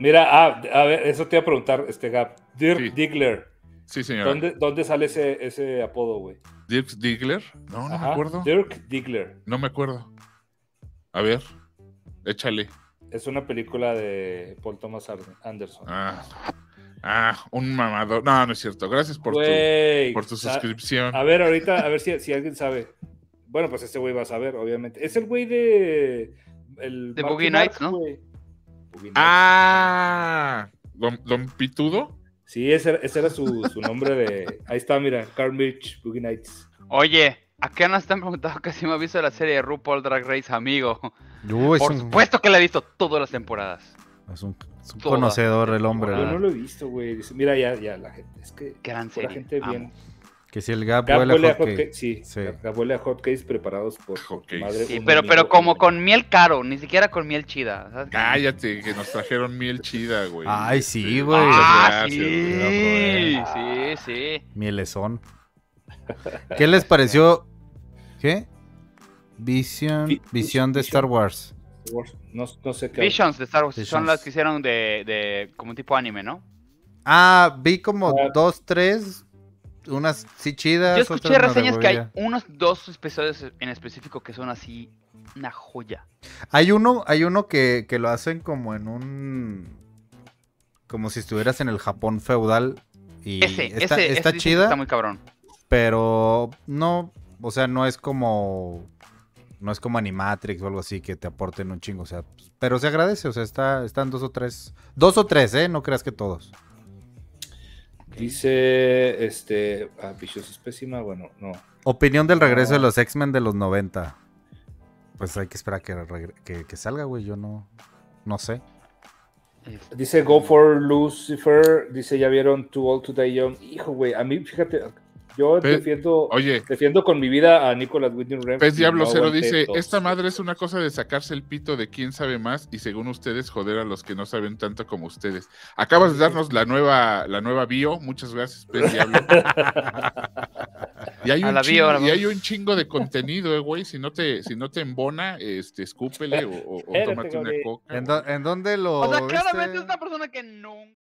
Speaker 2: Mira, ah, a ver, eso te iba a preguntar, este Gap. Dirk
Speaker 3: Sí.
Speaker 2: Diggler.
Speaker 3: Sí, señora.
Speaker 2: ¿Dónde, ¿Dónde sale ese, ese apodo, güey?
Speaker 3: Dirk Diggler. No, no me acuerdo.
Speaker 2: Dirk Diggler.
Speaker 3: No me acuerdo. A ver, échale.
Speaker 2: Es una película de Paul Thomas Anderson.
Speaker 3: Ah, ah, un mamador. No, no es cierto. Gracias por tu, por tu suscripción.
Speaker 2: A ver, ahorita, a ver si, si alguien sabe. Bueno, pues este güey va a saber, obviamente. Es el güey de. El
Speaker 1: De Boogie Nights, ¿no?
Speaker 2: güey. Boogie Nights.
Speaker 3: Ah, Don, Don Pitudo.
Speaker 2: Sí, ese, era- ese era su, su nombre de. Ahí está, mira, Carl Mitch, Boogie Nights.
Speaker 1: Oye, acá nos están preguntando que si me ha visto la serie de RuPaul Drag Race, amigo.
Speaker 4: Uy, es
Speaker 1: Por
Speaker 4: un-
Speaker 1: supuesto que la he visto todas las temporadas.
Speaker 4: Es un, es un
Speaker 1: Todas.
Speaker 4: conocedor el hombre.
Speaker 2: Yo no lo he visto, güey. Mira, ya, ya, la gente. Es que.
Speaker 1: Gran
Speaker 2: La
Speaker 1: serie.
Speaker 2: gente
Speaker 1: amo.
Speaker 2: bien.
Speaker 4: Que si el Gap
Speaker 2: Gap
Speaker 4: huele
Speaker 2: huele
Speaker 4: a
Speaker 2: a
Speaker 4: hotcake.
Speaker 2: hotcakes, sí.
Speaker 4: Sí.
Speaker 2: Gap huele a hotcakes preparados por
Speaker 3: Hotcakes.
Speaker 2: madre.
Speaker 1: Sí, pero, pero como con miel caro, ni siquiera con miel chida. ¿sabes?
Speaker 3: Cállate, que nos trajeron miel chida, güey.
Speaker 4: Ay, sí, güey.
Speaker 1: Ah, sí, sí, sí.
Speaker 4: Mielezón. ¿Qué les pareció? ¿Qué? Vision,
Speaker 2: Vi-
Speaker 4: visión de
Speaker 2: Vision.
Speaker 4: Star Wars.
Speaker 2: No, no sé qué.
Speaker 1: Visions de Star Wars son
Speaker 4: Visions.
Speaker 1: las que hicieron de, de como tipo anime, ¿no?
Speaker 4: Ah, vi como
Speaker 2: Ah.
Speaker 4: dos, tres. Unas sí chidas.
Speaker 1: Yo escuché reseñas que hay unos dos episodios en específico que son así una joya.
Speaker 4: Hay uno, hay uno que, que lo hacen como en un. Como si estuvieras en el Japón feudal. Y
Speaker 1: Ese,
Speaker 4: está,
Speaker 1: ese,
Speaker 4: está
Speaker 1: ese
Speaker 4: chida,
Speaker 1: Está muy cabrón.
Speaker 4: pero no. O sea, no es como. No es como Animatrix o algo así que te aporten un chingo. O sea, pero se agradece. O sea, está, están dos o tres. Dos o tres, ¿eh? No creas que todos.
Speaker 2: Dice, este, ah, Vicious Specimen, bueno, no.
Speaker 4: Opinión del regreso de los X-Men de los 90. Pues hay que esperar que, que, que salga, güey. Yo no. No sé.
Speaker 2: Dice Go for Lucifer, dice, ¿ya vieron Too Old to Die Young? Hijo, güey, a mí, fíjate, yo
Speaker 3: Pe-
Speaker 2: defiendo,
Speaker 3: Oye,
Speaker 2: defiendo con mi vida a Nicolas Winding Refn.
Speaker 3: Pez Diablo
Speaker 2: no
Speaker 3: Cero dice, esta madre es una cosa de sacarse el pito de quién sabe más y según ustedes joder a los que no saben tanto como ustedes. Acabas de darnos la nueva, la nueva bio, muchas gracias, Pez Diablo. Y hay, un
Speaker 1: bio,
Speaker 3: chingo, y hay un chingo de contenido, eh, güey. Si no te, si no te embona, este, escúpele o, o- tómate una coca.
Speaker 4: ¿En, dó- en dónde lo.?
Speaker 1: O sea,
Speaker 4: viste?
Speaker 1: claramente es una persona que nunca